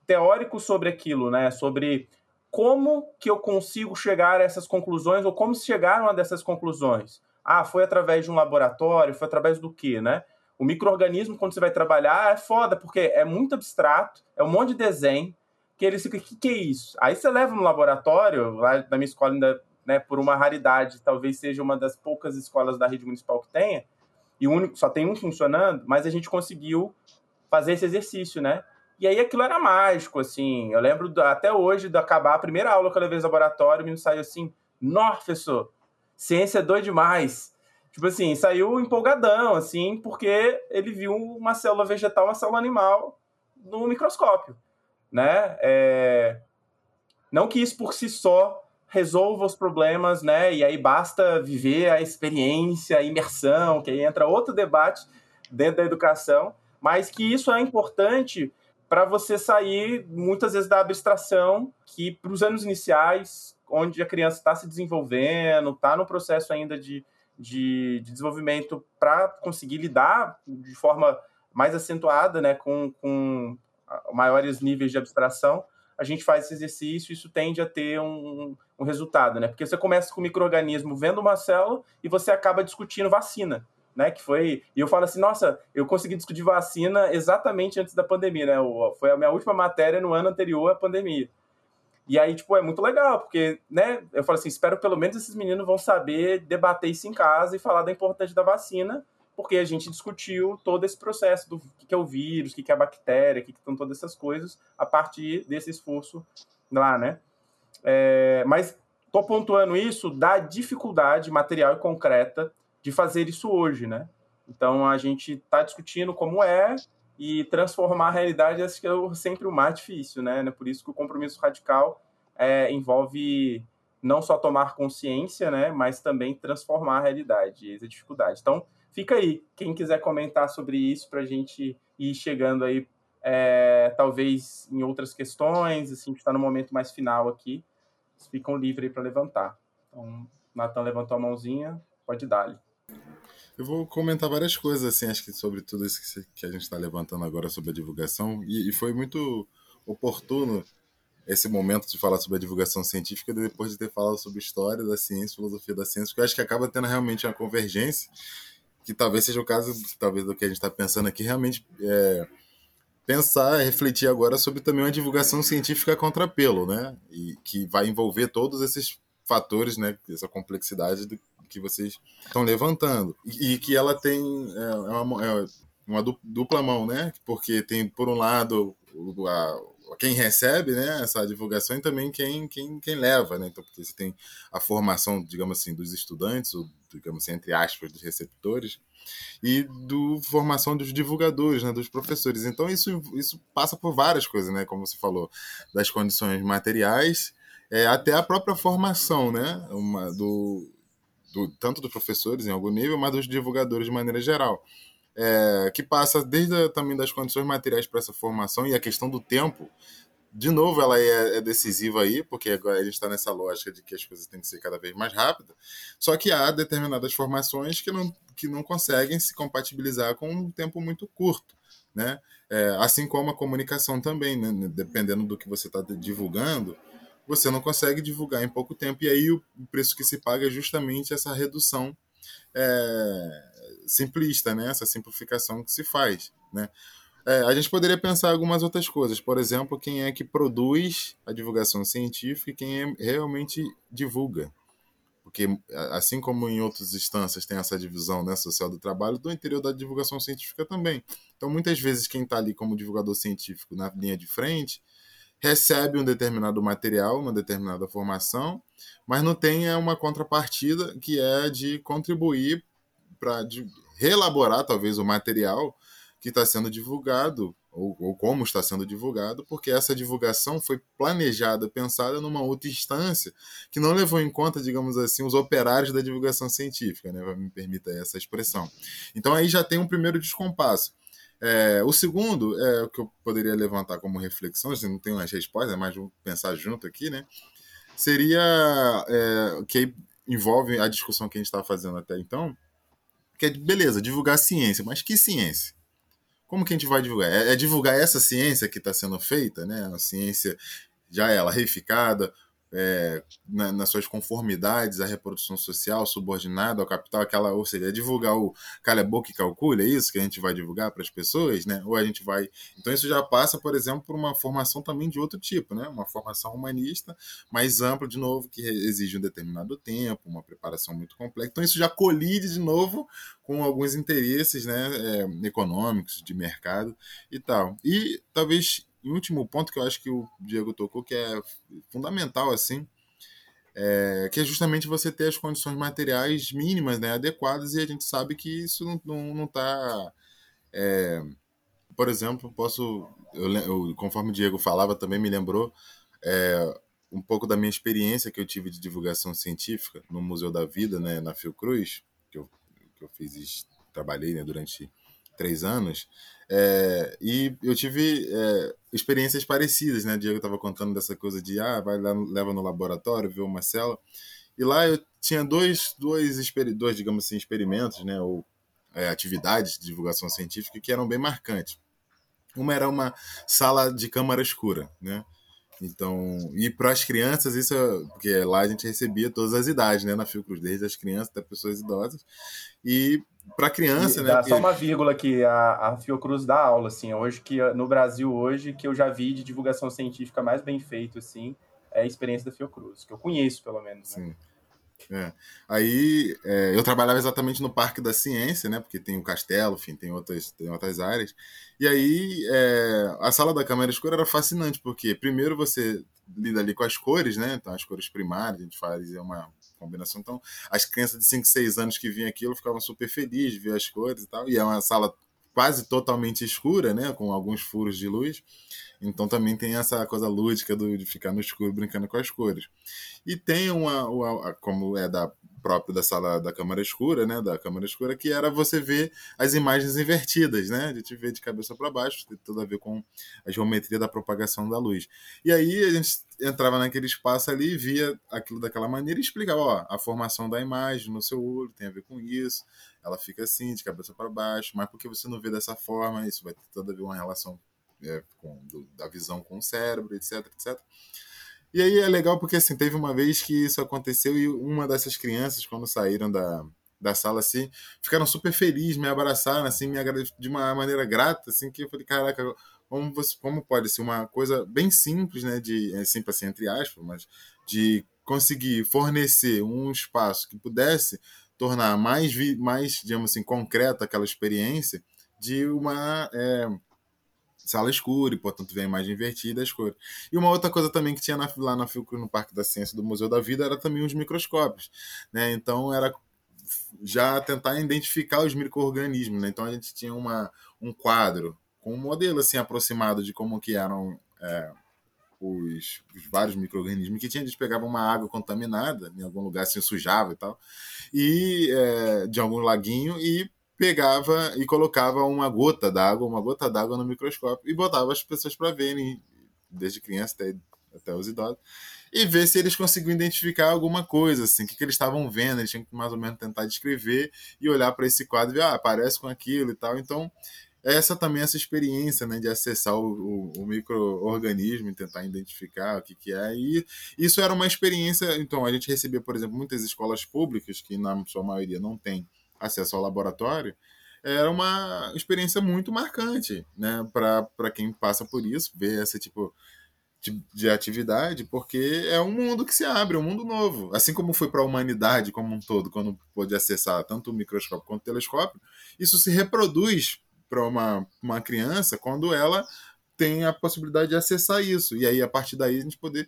teórico sobre aquilo, né? Sobre como que eu consigo chegar a essas conclusões ou como se chegaram a dessas conclusões. Ah, foi através de um laboratório, foi através do quê, né? O microorganismo, quando você vai trabalhar, é foda, porque é muito abstrato, é um monte de desenho, que eles ficam, o que, que é isso? Aí você leva no laboratório, lá na minha escola ainda, né, por uma raridade, talvez seja uma das poucas escolas da rede municipal que tenha, e único, só tem um funcionando, mas a gente conseguiu fazer esse exercício, né? E aí aquilo era mágico, assim. Eu lembro do, até hoje de acabar a primeira aula que eu levei no laboratório, o menino saiu assim, nossa, professor, ciência é doido demais. Tipo assim, saiu empolgadão, assim, porque ele viu uma célula vegetal, uma célula animal no microscópio, né? É... Não que isso por si só resolva os problemas, né? E aí basta viver a experiência, a imersão, que aí entra outro debate dentro da educação, mas que isso é importante para você sair muitas vezes da abstração que para os anos iniciais, onde a criança está se desenvolvendo, está no processo ainda de, de, de desenvolvimento para conseguir lidar de forma mais acentuada né, com, com maiores níveis de abstração, a gente faz esse exercício, isso tende a ter um, um resultado, né? Porque você começa com o microorganismo vendo uma célula e você acaba discutindo vacina né? Que foi. E eu falo assim, nossa, eu consegui discutir vacina exatamente antes da pandemia, né? Foi a minha última matéria no ano anterior à pandemia. E aí, tipo, é muito legal, porque, né? Eu falo assim, espero pelo menos esses meninos vão saber debater isso em casa e falar da importância da vacina, porque a gente discutiu todo esse processo do que é o vírus, o que é a bactéria, o que estão todas essas coisas, a partir desse esforço lá, né? É, mas tô pontuando isso da dificuldade material e concreta de fazer isso hoje, né? Então a gente está discutindo como é e transformar a realidade acho que é sempre o mais difícil, né? Por isso que o compromisso radical é, envolve não só tomar consciência, né, mas também transformar a realidade, essa dificuldade. Então, fica aí, quem quiser comentar sobre isso para a gente ir chegando aí, é, talvez em outras questões, assim, está no momento mais final aqui, ficam livres para levantar. Então, Natan levantou a mãozinha, pode dar-lhe. Eu vou comentar várias coisas, assim, acho que sobre tudo isso que a gente está levantando agora sobre a divulgação, e, e, foi muito oportuno esse momento de falar sobre a divulgação científica depois de ter falado sobre história da ciência, filosofia da ciência, porque eu acho que acaba tendo realmente uma convergência, que talvez seja o caso, talvez do que a gente está pensando aqui, realmente é, pensar, refletir agora sobre também uma divulgação científica contra pelo, né, e que vai envolver todos esses fatores, né, essa complexidade do, que vocês estão levantando. E, e, que ela tem é, é uma, é uma, dupla mão, né? Porque tem, por um lado, a, quem recebe né, essa divulgação e também quem, quem, quem leva. Né? Então, porque você tem a formação, digamos assim, dos estudantes, ou, digamos assim, entre aspas, dos receptores, e do formação dos divulgadores, né, dos professores. Então, isso, isso passa por várias coisas, né, como você falou, das condições materiais é, até a própria formação, né, uma, do, do, tanto dos professores em algum nível, mas dos divulgadores de maneira geral é, que passa desde também das condições materiais para essa formação e a questão do tempo. De novo, ela é, é decisiva aí, porque agora a gente está nessa lógica de que as coisas têm que ser cada vez mais rápidas. Só que há determinadas formações que não, que não conseguem se compatibilizar com um tempo muito curto. Né? É, assim como a comunicação também, né? dependendo do que você está divulgando, você não consegue divulgar em pouco tempo. E aí o preço que se paga é justamente essa redução é, simplista, né? essa simplificação que se faz. Né? É, a gente poderia pensar algumas outras coisas, por exemplo, quem é que produz a divulgação científica e quem é, realmente divulga. Porque, assim como em outras instâncias tem essa divisão né, social do trabalho, do interior da divulgação científica também. Então, muitas vezes, quem está ali como divulgador científico na linha de frente recebe um determinado material, uma determinada formação, mas não tem uma contrapartida que é de contribuir para reelaborar talvez o material que está sendo divulgado ou, ou, como está sendo divulgado, porque essa divulgação foi planejada, pensada numa outra instância que não levou em conta, digamos assim, os operários da divulgação científica, né? Me permita essa expressão. Então aí já tem um primeiro descompasso. É, o segundo, é o que eu poderia levantar como reflexão, assim, não tenho as respostas, é mais pensar junto aqui, né? Seria é, que envolve a discussão que a gente estava fazendo até então, que é, beleza, divulgar ciência, mas que ciência? Como que a gente vai divulgar? É, é divulgar essa ciência que está sendo feita, né? A ciência já ela reificada, é, na, nas suas conformidades à reprodução social, subordinada ao capital, aquela, ou seja, é divulgar o cala boca e calcule, é isso que a gente vai divulgar para as pessoas, né? Ou a gente vai. Então isso já passa, por exemplo, por uma formação também de outro tipo, né? Uma formação humanista mais ampla, de novo, que exige um determinado tempo, uma preparação muito complexa. Então isso já colide de novo com alguns interesses né, é, econômicos, de mercado e tal. E talvez e último ponto que eu acho que o Diego tocou, que é fundamental, assim, é, que é justamente você ter as condições materiais mínimas, né, adequadas, e a gente sabe que isso não está. Não, tá, é, por exemplo, posso. Eu, eu, conforme o Diego falava, também me lembrou é, um pouco da minha experiência que eu tive de divulgação científica no Museu da Vida, né, na Fiocruz, que eu, que eu fiz, trabalhei né, durante três anos. É, e eu tive é, experiências parecidas, né? Diego estava contando dessa coisa de, ah, vai lá, leva no laboratório, vê uma célula. E lá eu tinha dois, dois, dois digamos assim, experimentos, né? Ou é, atividades de divulgação científica que eram bem marcantes. Uma era uma sala de câmara escura, né? Então, e para as crianças, isso é, porque lá a gente recebia todas as idades, né, na Fiocruz, desde as crianças até pessoas idosas. E para criança, e né? Dá porque... Só uma vírgula que a, a Fiocruz dá aula, assim, hoje que no Brasil hoje que eu já vi de divulgação científica mais bem feito, assim, é a experiência da Fiocruz, que eu conheço pelo menos. Né? Sim. É. Aí é, eu trabalhava exatamente no Parque da Ciência, né? Porque tem o castelo, enfim, tem outras, tem outras áreas. E aí é, a sala da câmera escura era fascinante, porque primeiro você lida ali com as cores, né? Então as cores primárias, a gente fazia uma combinação. Então as crianças de 5, 6 anos que vinham aquilo ficavam super felizes de ver as cores e tal. E é uma sala quase totalmente escura, né? Com alguns furos de luz. Então também tem essa coisa lúdica do, de ficar no escuro brincando com as cores. E tem uma, uma como é da próprio da sala da câmara escura, né, da câmara escura, que era você ver as imagens invertidas, né, de te ver de cabeça para baixo, tem tudo a ver com a geometria da propagação da luz. E aí a gente entrava naquele espaço ali, via aquilo daquela maneira e explicava, ó, a formação da imagem no seu olho tem a ver com isso, ela fica assim, de cabeça para baixo, mas porque você não vê dessa forma, isso vai ter toda a ver uma relação é, com, do, da visão com o cérebro, etc, etc. E aí é legal porque assim, teve uma vez que isso aconteceu e uma dessas crianças, quando saíram da, da sala assim, ficaram super felizes, me abraçaram assim, me de uma maneira grata, assim, que eu falei, caraca, como, você, como pode ser uma coisa bem simples, né, de, é simples assim, entre aspas, mas de conseguir fornecer um espaço que pudesse tornar mais, mais digamos assim, concreta aquela experiência de uma é, sala escura e, portanto, vê a imagem invertida, cores. E uma outra coisa também que tinha na, lá na Fiocruz, no Parque da Ciência do Museu da Vida, era também os microscópios. Né? Então, era já tentar identificar os micro-organismos. Né? Então, a gente tinha uma, um quadro com um modelo assim aproximado de como que eram é, os, os, vários micro-organismos que tinha. Eles pegavam uma água contaminada, em algum lugar assim, sujava e tal, e é, de algum laguinho, e pegava e colocava uma gota d'água, uma gota d'água no microscópio e botava as pessoas para verem, desde criança até, até os idosos, e ver se eles conseguiam identificar alguma coisa, assim, o que, que eles estavam vendo, eles tinham que mais ou menos tentar descrever e olhar para esse quadro e ver, ah, parece com aquilo e tal. Então, essa também essa experiência né, de acessar o, o, o microorganismo e tentar identificar o que, que é. E isso era uma experiência. Então, a gente recebia, por exemplo, muitas escolas públicas, que na sua maioria não tem acesso ao laboratório, era uma experiência muito marcante né, para quem passa por isso, ver esse tipo de, de, atividade, porque é um mundo que se abre, um mundo novo. Assim como foi para a humanidade como um todo, quando pôde acessar tanto o microscópio quanto o telescópio, isso se reproduz para uma, uma criança quando ela tem a possibilidade de acessar isso. E aí, a partir daí, a gente poder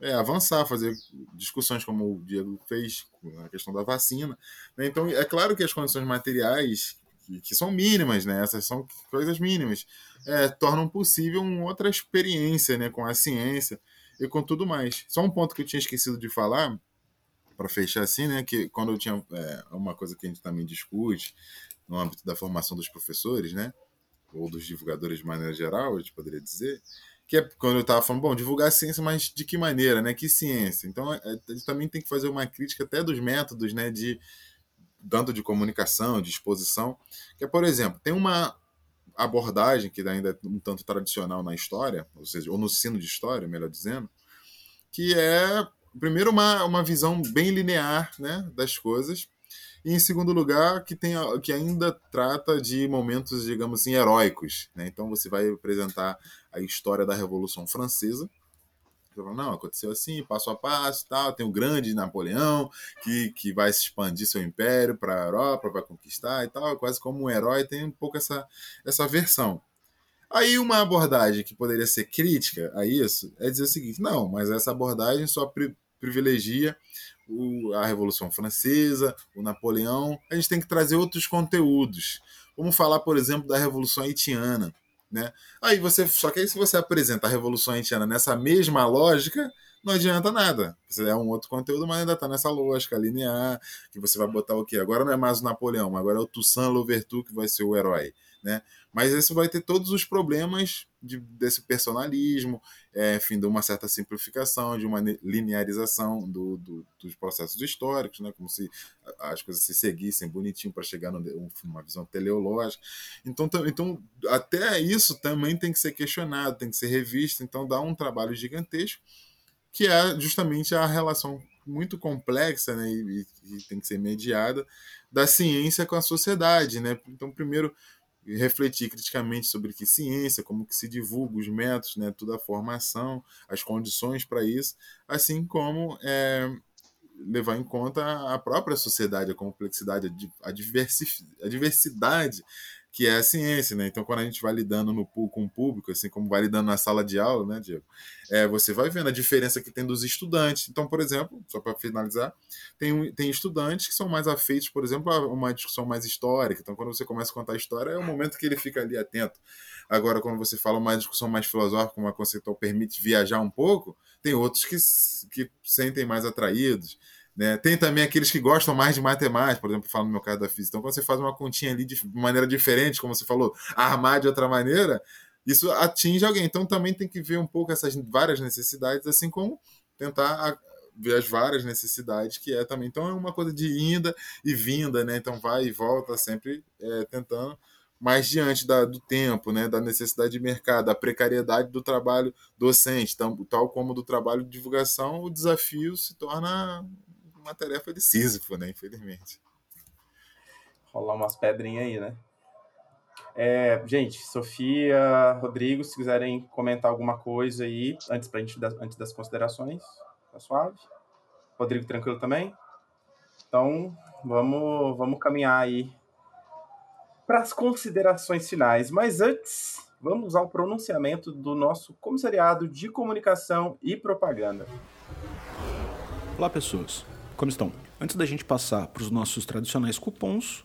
é, avançar, fazer discussões como o Diego fez com a questão da vacina. Né? Então, é claro que as condições materiais, que, que são mínimas, né? essas são coisas mínimas, é, tornam possível uma outra experiência né? com a ciência e com tudo mais. Só um ponto que eu tinha esquecido de falar, para fechar assim, né? que quando eu tinha é, uma coisa que a gente também discute, no âmbito da formação dos professores, né? Ou dos divulgadores de maneira geral, a gente poderia dizer, que é quando eu estava falando, bom, divulgar a ciência, mas de que maneira, né? Que ciência? Então, é, a gente também tem que fazer uma crítica até dos métodos, né? De tanto de comunicação, de exposição, que é, por exemplo, tem uma abordagem que ainda é um tanto tradicional na história, ou seja, ou no ensino de história, melhor dizendo, que é primeiro uma, uma visão bem linear, né, das coisas, e em segundo lugar, que, tem, que ainda trata de momentos, digamos assim, heróicos. Né? Então você vai apresentar a história da Revolução Francesa. Não, aconteceu assim, passo a passo, tal. Tem o grande Napoleão, que, que vai expandir seu império para a Europa, vai conquistar e tal. Quase como um herói, tem um pouco essa, essa versão. Aí uma abordagem que poderia ser crítica a isso é dizer o seguinte: não, mas essa abordagem só privilegia o, a Revolução Francesa, o Napoleão, a gente tem que trazer outros conteúdos. Vamos falar, por exemplo, da Revolução Haitiana. Né? Aí você, só que aí se você apresenta a Revolução Haitiana nessa mesma lógica, não adianta nada. Você é um outro conteúdo, mas ainda está nessa lógica linear, que você vai botar o quê? Agora não é mais o Napoleão, agora é o Toussaint Louverture que vai ser o herói né? Mas isso vai ter todos os problemas de, desse personalismo, é, enfim, de uma certa simplificação, de uma linearização do, do, dos processos históricos, né? Como se as coisas se seguissem bonitinho para chegar numa visão teleológica. Então, então, até isso também tem que ser questionado, tem que ser revisto. Então, dá um trabalho gigantesco que é justamente a relação muito complexa né, e, e, tem que ser mediada da ciência com a sociedade. Né? Então, primeiro, refletir criticamente sobre que ciência, como que se divulga os métodos, né, toda a formação, as condições para isso, assim como é, levar em conta a própria sociedade, a complexidade, a, diversidade que é a ciência, né? Então, quando a gente vai lidando no, com o público, assim como vai lidando na sala de aula, né, Diego? É, você vai vendo a diferença que tem dos estudantes. Então, por exemplo, só para finalizar, tem, tem estudantes que são mais afeitos, por exemplo, a uma discussão mais histórica. Então, quando você começa a contar a história, é o momento que ele fica ali atento. Agora, quando você fala uma discussão mais filosófica, uma conceitual permite viajar um pouco, tem outros que, que sentem mais atraídos. Né? Tem também aqueles que gostam mais de matemática, por exemplo, falando no meu caso da física. Então, quando você faz uma continha ali de maneira diferente, como você falou, armar de outra maneira, isso atinge alguém. Então, também tem que ver um pouco essas várias necessidades, assim como tentar ver as várias necessidades que é também. Então, é uma coisa de inda e vinda, né? Então, vai e volta sempre é, tentando mas diante da, do tempo, né, da necessidade de mercado, da precariedade do trabalho docente, tal, tal como do trabalho de divulgação, o desafio se torna uma tarefa de Sísifo, né? Infelizmente. Rolar umas pedrinhas aí, né? É, gente, Sofia, Rodrigo, se quiserem comentar alguma coisa aí, antes, pra gente, antes das considerações, tá suave? Rodrigo, tranquilo também? Então, vamos, vamos caminhar aí para as considerações finais. Mas antes, vamos ao pronunciamento do nosso comissariado de comunicação e propaganda. Olá, pessoas. Como estão? Antes da gente passar para os nossos tradicionais cupons,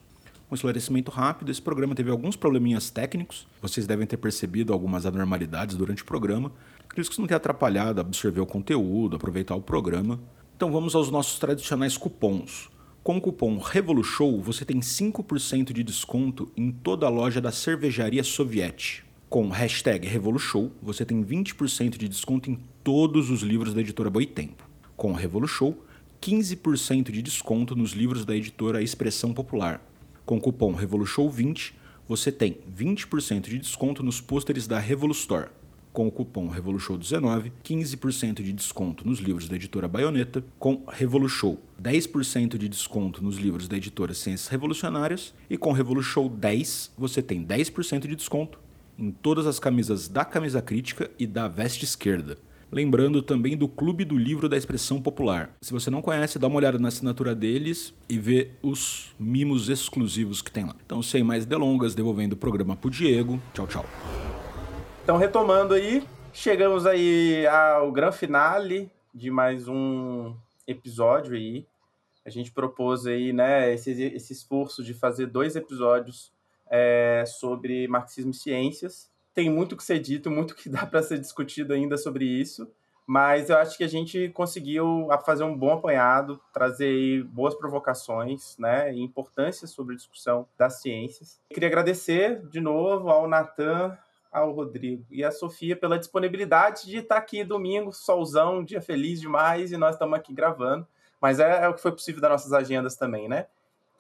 um esclarecimento rápido: esse programa teve alguns probleminhas técnicos. Vocês devem ter percebido algumas anormalidades durante o programa. Acredito que isso não tenha atrapalhado absorver o conteúdo, aproveitar o programa. Então vamos aos nossos tradicionais cupons. Com o cupom REVOLUSHOW você tem 5% de desconto em toda a loja da cervejaria Soviete. Com hashtag RevoluShow você tem 20% de desconto em todos os livros da editora Boitempo. Com o RevoluShow, 15% de desconto nos livros da editora Expressão Popular. Com o cupom RevoluShow20 você tem 20% de desconto nos pôsteres da Revolustore com o cupom RevoluShow19, 15% de desconto nos livros da editora Baioneta, com RevoluShow 10% de desconto nos livros da editora Ciências Revolucionárias e com RevoluShow 10 você tem 10% de desconto em todas as camisas da Camisa Crítica e da Veste Esquerda. Lembrando também do Clube do Livro da Expressão Popular. Se você não conhece, dá uma olhada na assinatura deles e vê os mimos exclusivos que tem lá. Então, sem mais delongas, devolvendo o programa pro Diego. Tchau, tchau. Então, retomando aí, chegamos aí ao grande finale de mais um episódio aí. A gente propôs aí, né, esse, esse esforço de fazer dois episódios é, sobre marxismo e ciências. Tem muito que ser dito, muito que dá para ser discutido ainda sobre isso, mas eu acho que a gente conseguiu fazer um bom apanhado, trazer boas provocações, né, e importância sobre a discussão das ciências. Queria agradecer de novo ao Natan ao Rodrigo e à Sofia pela disponibilidade de estar aqui domingo, solzão, dia feliz demais, e nós estamos aqui gravando. Mas é, é, o que foi possível das nossas agendas também, né?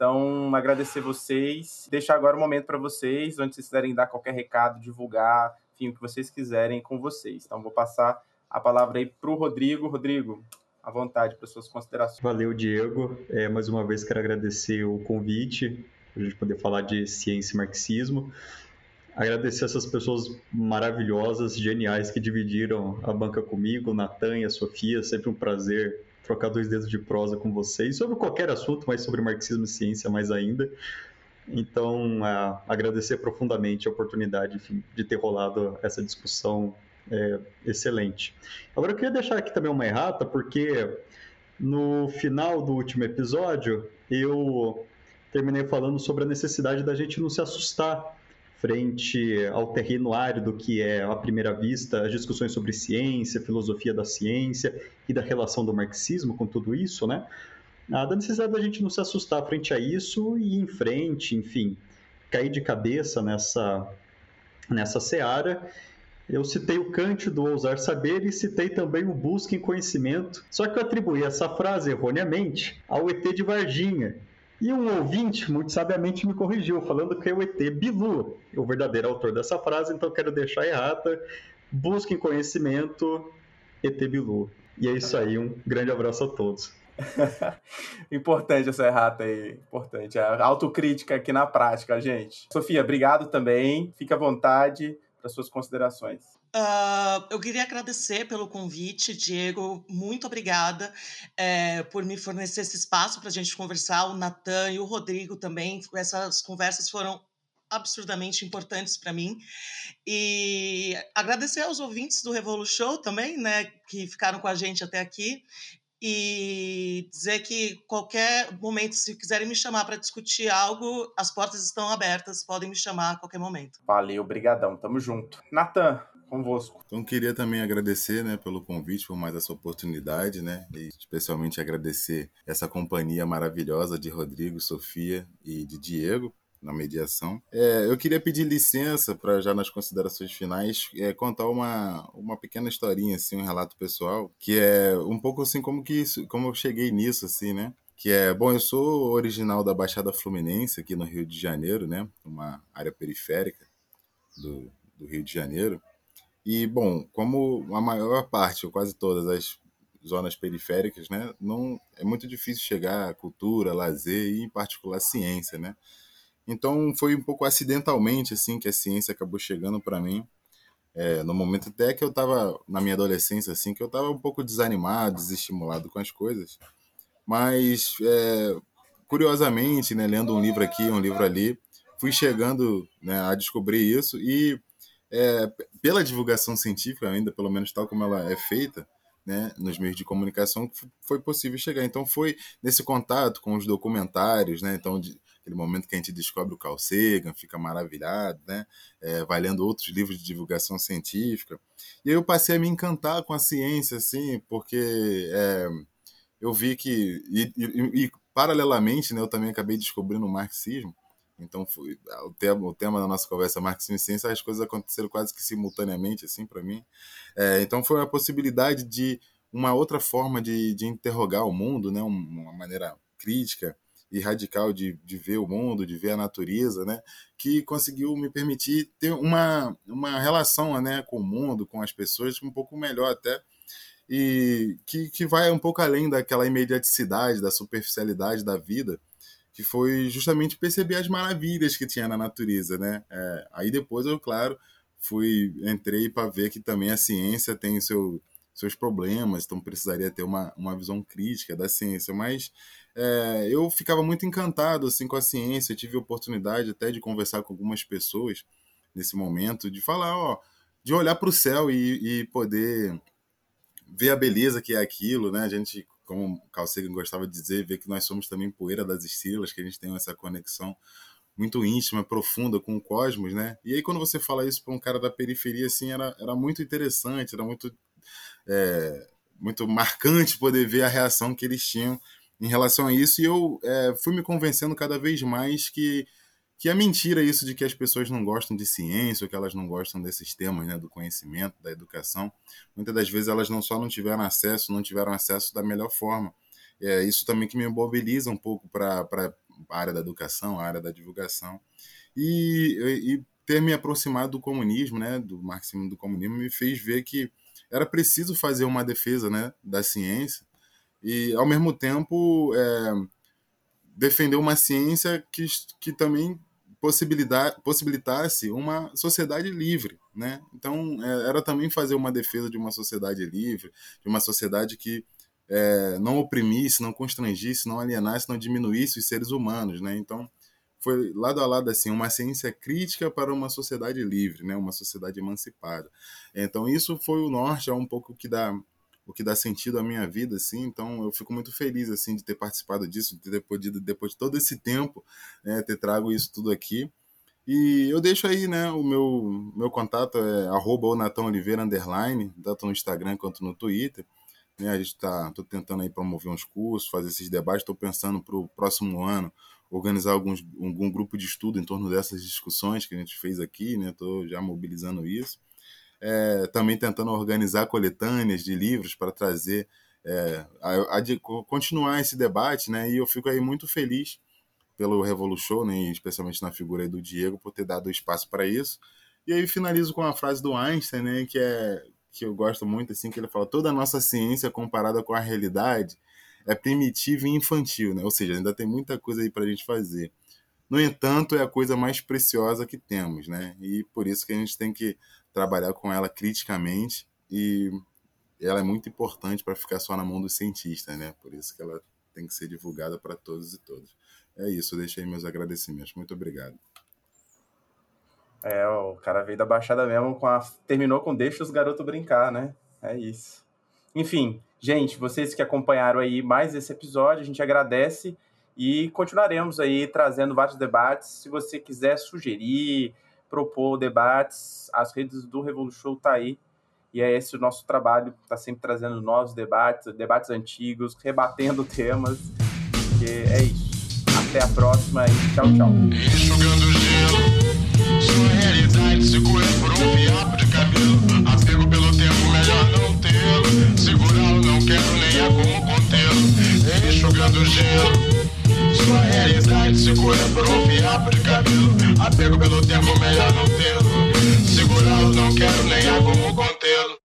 Então, agradecer vocês, deixar agora o um momento para vocês, onde vocês quiserem dar qualquer recado, divulgar, enfim, o que vocês quiserem com vocês. Então, vou passar a palavra aí para o Rodrigo. Rodrigo, à vontade para suas considerações. Valeu, Diego. É, mais uma vez quero agradecer o convite, para a gente poder falar de ciência e marxismo agradecer essas pessoas maravilhosas, geniais que dividiram a banca comigo, Natan e a Sofia, sempre um prazer trocar dois dedos de prosa com vocês, sobre qualquer assunto, mas sobre marxismo e ciência mais ainda. Então, agradecer profundamente a oportunidade enfim, de ter rolado essa discussão é, excelente. Agora, eu queria deixar aqui também uma errata, porque no final do último episódio, eu terminei falando sobre a necessidade da gente não se assustar frente ao terreno árido que é, à primeira vista, as discussões sobre ciência, filosofia da ciência e da relação do marxismo com tudo isso, né? Ah, da necessidade da gente não se assustar frente a isso e ir em frente, enfim, cair de cabeça nessa, nessa seara. Eu citei o Kant do ousar saber e citei também o busca em conhecimento, só que eu atribuí essa frase erroneamente ao ET de Varginha, e um ouvinte, muito sabiamente, me corrigiu, falando que é o ET Bilu, o verdadeiro autor dessa frase, então quero deixar errata. Busquem conhecimento, ET Bilu. E é isso aí, um grande abraço a todos. importante essa errata aí, importante. A autocrítica aqui na prática, gente. Sofia, obrigado também. Fique à vontade para suas considerações. Eu queria agradecer pelo convite, Diego. Muito obrigada é, por me fornecer esse espaço para a gente conversar. O Natan e o Rodrigo também. Essas conversas foram absurdamente importantes para mim. E agradecer aos ouvintes do Revolu Show também, né, que ficaram com a gente até aqui e dizer que qualquer momento, se quiserem me chamar para discutir algo, as portas estão abertas, podem me chamar a qualquer momento. Valeu, brigadão, tamo junto. Natan, convosco. Então queria também agradecer, né, pelo convite, por mais essa oportunidade, né, e especialmente agradecer essa companhia maravilhosa de Rodrigo, Sofia e de Diego na mediação. É, eu queria pedir licença para já nas considerações finais é, contar uma, uma pequena historinha, assim, um relato pessoal, que é um pouco assim como que isso, como eu cheguei nisso, assim, né? Que é, bom, eu sou original da Baixada Fluminense, aqui no Rio de Janeiro, né? Uma área periférica do, do Rio de Janeiro. E, bom, como a maior parte, ou quase todas as zonas periféricas, né, não é muito difícil chegar à cultura, lazer e, em particular, ciência, né? Então foi um pouco acidentalmente assim que a ciência acabou chegando para mim. É, no momento até que eu estava na minha adolescência assim, que eu estava um pouco desanimado, desestimulado com as coisas. Mas é, curiosamente, né, lendo um livro aqui, um livro ali, fui chegando né, a descobrir isso e é, pela divulgação científica, ainda pelo menos tal como ela é feita, né, nos meios de comunicação, foi possível chegar. Então foi nesse contato com os documentários, né, então de, aquele momento que a gente descobre o Carl Sagan, fica maravilhado, né, é, vai lendo outros livros de divulgação científica. E aí eu passei a me encantar com a ciência, assim, porque é, eu vi que, e, e, e, paralelamente, né, eu também acabei descobrindo o marxismo, então, foi, o, tema, o tema da nossa conversa marketing e ciência, as coisas aconteceram quase que simultaneamente, assim, para mim. É, então, foi a possibilidade de uma outra forma de, de interrogar o mundo, né? uma maneira crítica e radical de, de ver o mundo, de ver a natureza, né? que conseguiu me permitir ter uma, uma relação né, com o mundo, com as pessoas, um pouco melhor até, e que, que vai um pouco além daquela imediaticidade, da superficialidade da vida, que foi justamente perceber as maravilhas que tinha na natureza, né? É, aí depois eu, claro, fui entrei para ver que também a ciência tem seu, seus problemas, então precisaria ter uma, uma visão crítica da ciência, mas é, eu ficava muito encantado assim com a ciência, eu tive oportunidade até de conversar com algumas pessoas nesse momento, de falar, ó, de olhar para o céu e, e poder ver a beleza que é aquilo, né? A gente como Carl Sagan gostava de dizer, ver que nós somos também poeira das estrelas, que a gente tem essa conexão muito íntima, profunda com o cosmos, né? E aí quando você fala isso para um cara da periferia, assim, era, era muito interessante, era muito, é, muito marcante poder ver a reação que eles tinham em relação a isso. E eu é, fui me convencendo cada vez mais que que é mentira isso de que as pessoas não gostam de ciência, ou que elas não gostam desses temas, né, do conhecimento, da educação. Muitas das vezes elas não só não tiveram acesso, não tiveram acesso da melhor forma. É isso também que me mobiliza um pouco para a área da educação, a área da divulgação. E, e ter me aproximado do comunismo, né, do marxismo do comunismo, me fez ver que era preciso fazer uma defesa né, da ciência e, ao mesmo tempo, é, defender uma ciência que, que também possibilitasse uma sociedade livre, né? Então é, era também fazer uma defesa de uma sociedade livre, de uma sociedade que é, não oprimisse, não constrangisse, não alienasse, não diminuísse os seres humanos, né? Então foi lado a lado assim uma ciência crítica para uma sociedade livre, né? Uma sociedade emancipada. Então isso foi o norte, é um pouco que dá o que dá sentido à minha vida, assim. Então eu fico muito feliz assim de ter participado disso, de ter podido depois de todo esse tempo, né, ter trago isso tudo aqui. E eu deixo aí, né, o meu meu contato é arroba Natão Oliveira underline, tanto no Instagram quanto no Twitter. Né, a gente tá, tô tentando aí promover uns cursos, fazer esses debates, estou pensando para o próximo ano organizar alguns, algum grupo de estudo em torno dessas discussões que a gente fez aqui, né? Estou já mobilizando isso é, também tentando organizar coletâneas de livros para trazer, é, a, a, continuar esse debate, né? E eu fico aí muito feliz pelo Revolution, né, especialmente na figura do Diego, por ter dado espaço para isso. E aí finalizo com a frase do Einstein, né, que é que eu gosto muito, assim, que ele fala: toda a nossa ciência comparada com a realidade é primitiva e infantil, né? Ou seja, ainda tem muita coisa aí para a gente fazer. No entanto, é a coisa mais preciosa que temos, né? E por isso que a gente tem que trabalhar com ela criticamente e ela é muito importante para ficar só na mão dos cientistas, né? Por isso que ela tem que ser divulgada para todos e todas. É isso, deixei meus agradecimentos. Muito obrigado. É, o cara veio da Baixada mesmo, com a... terminou com Deixa os garotos brincar, né? É isso. Enfim, gente, vocês que acompanharam aí mais esse episódio, a gente agradece e continuaremos aí trazendo vários debates. Se você quiser sugerir, propor debates, as redes do Revolution tá aí. E é esse o nosso trabalho, tá sempre trazendo novos debates, debates antigos, rebatendo temas. E é isso. Até a próxima e tchau, tchau. Enxugando gelo, sua realidade segura por um fiapo de cabelo. Apego pelo tempo, melhor não tê-lo. Segurá-lo, não quero nem como contê-lo. Enxugando gelo. Sua realidade se cura por um fiapo de cabelo Apego pelo tempo, melhor não tê-lo. Segurá-lo, não quero nem há como contê-lo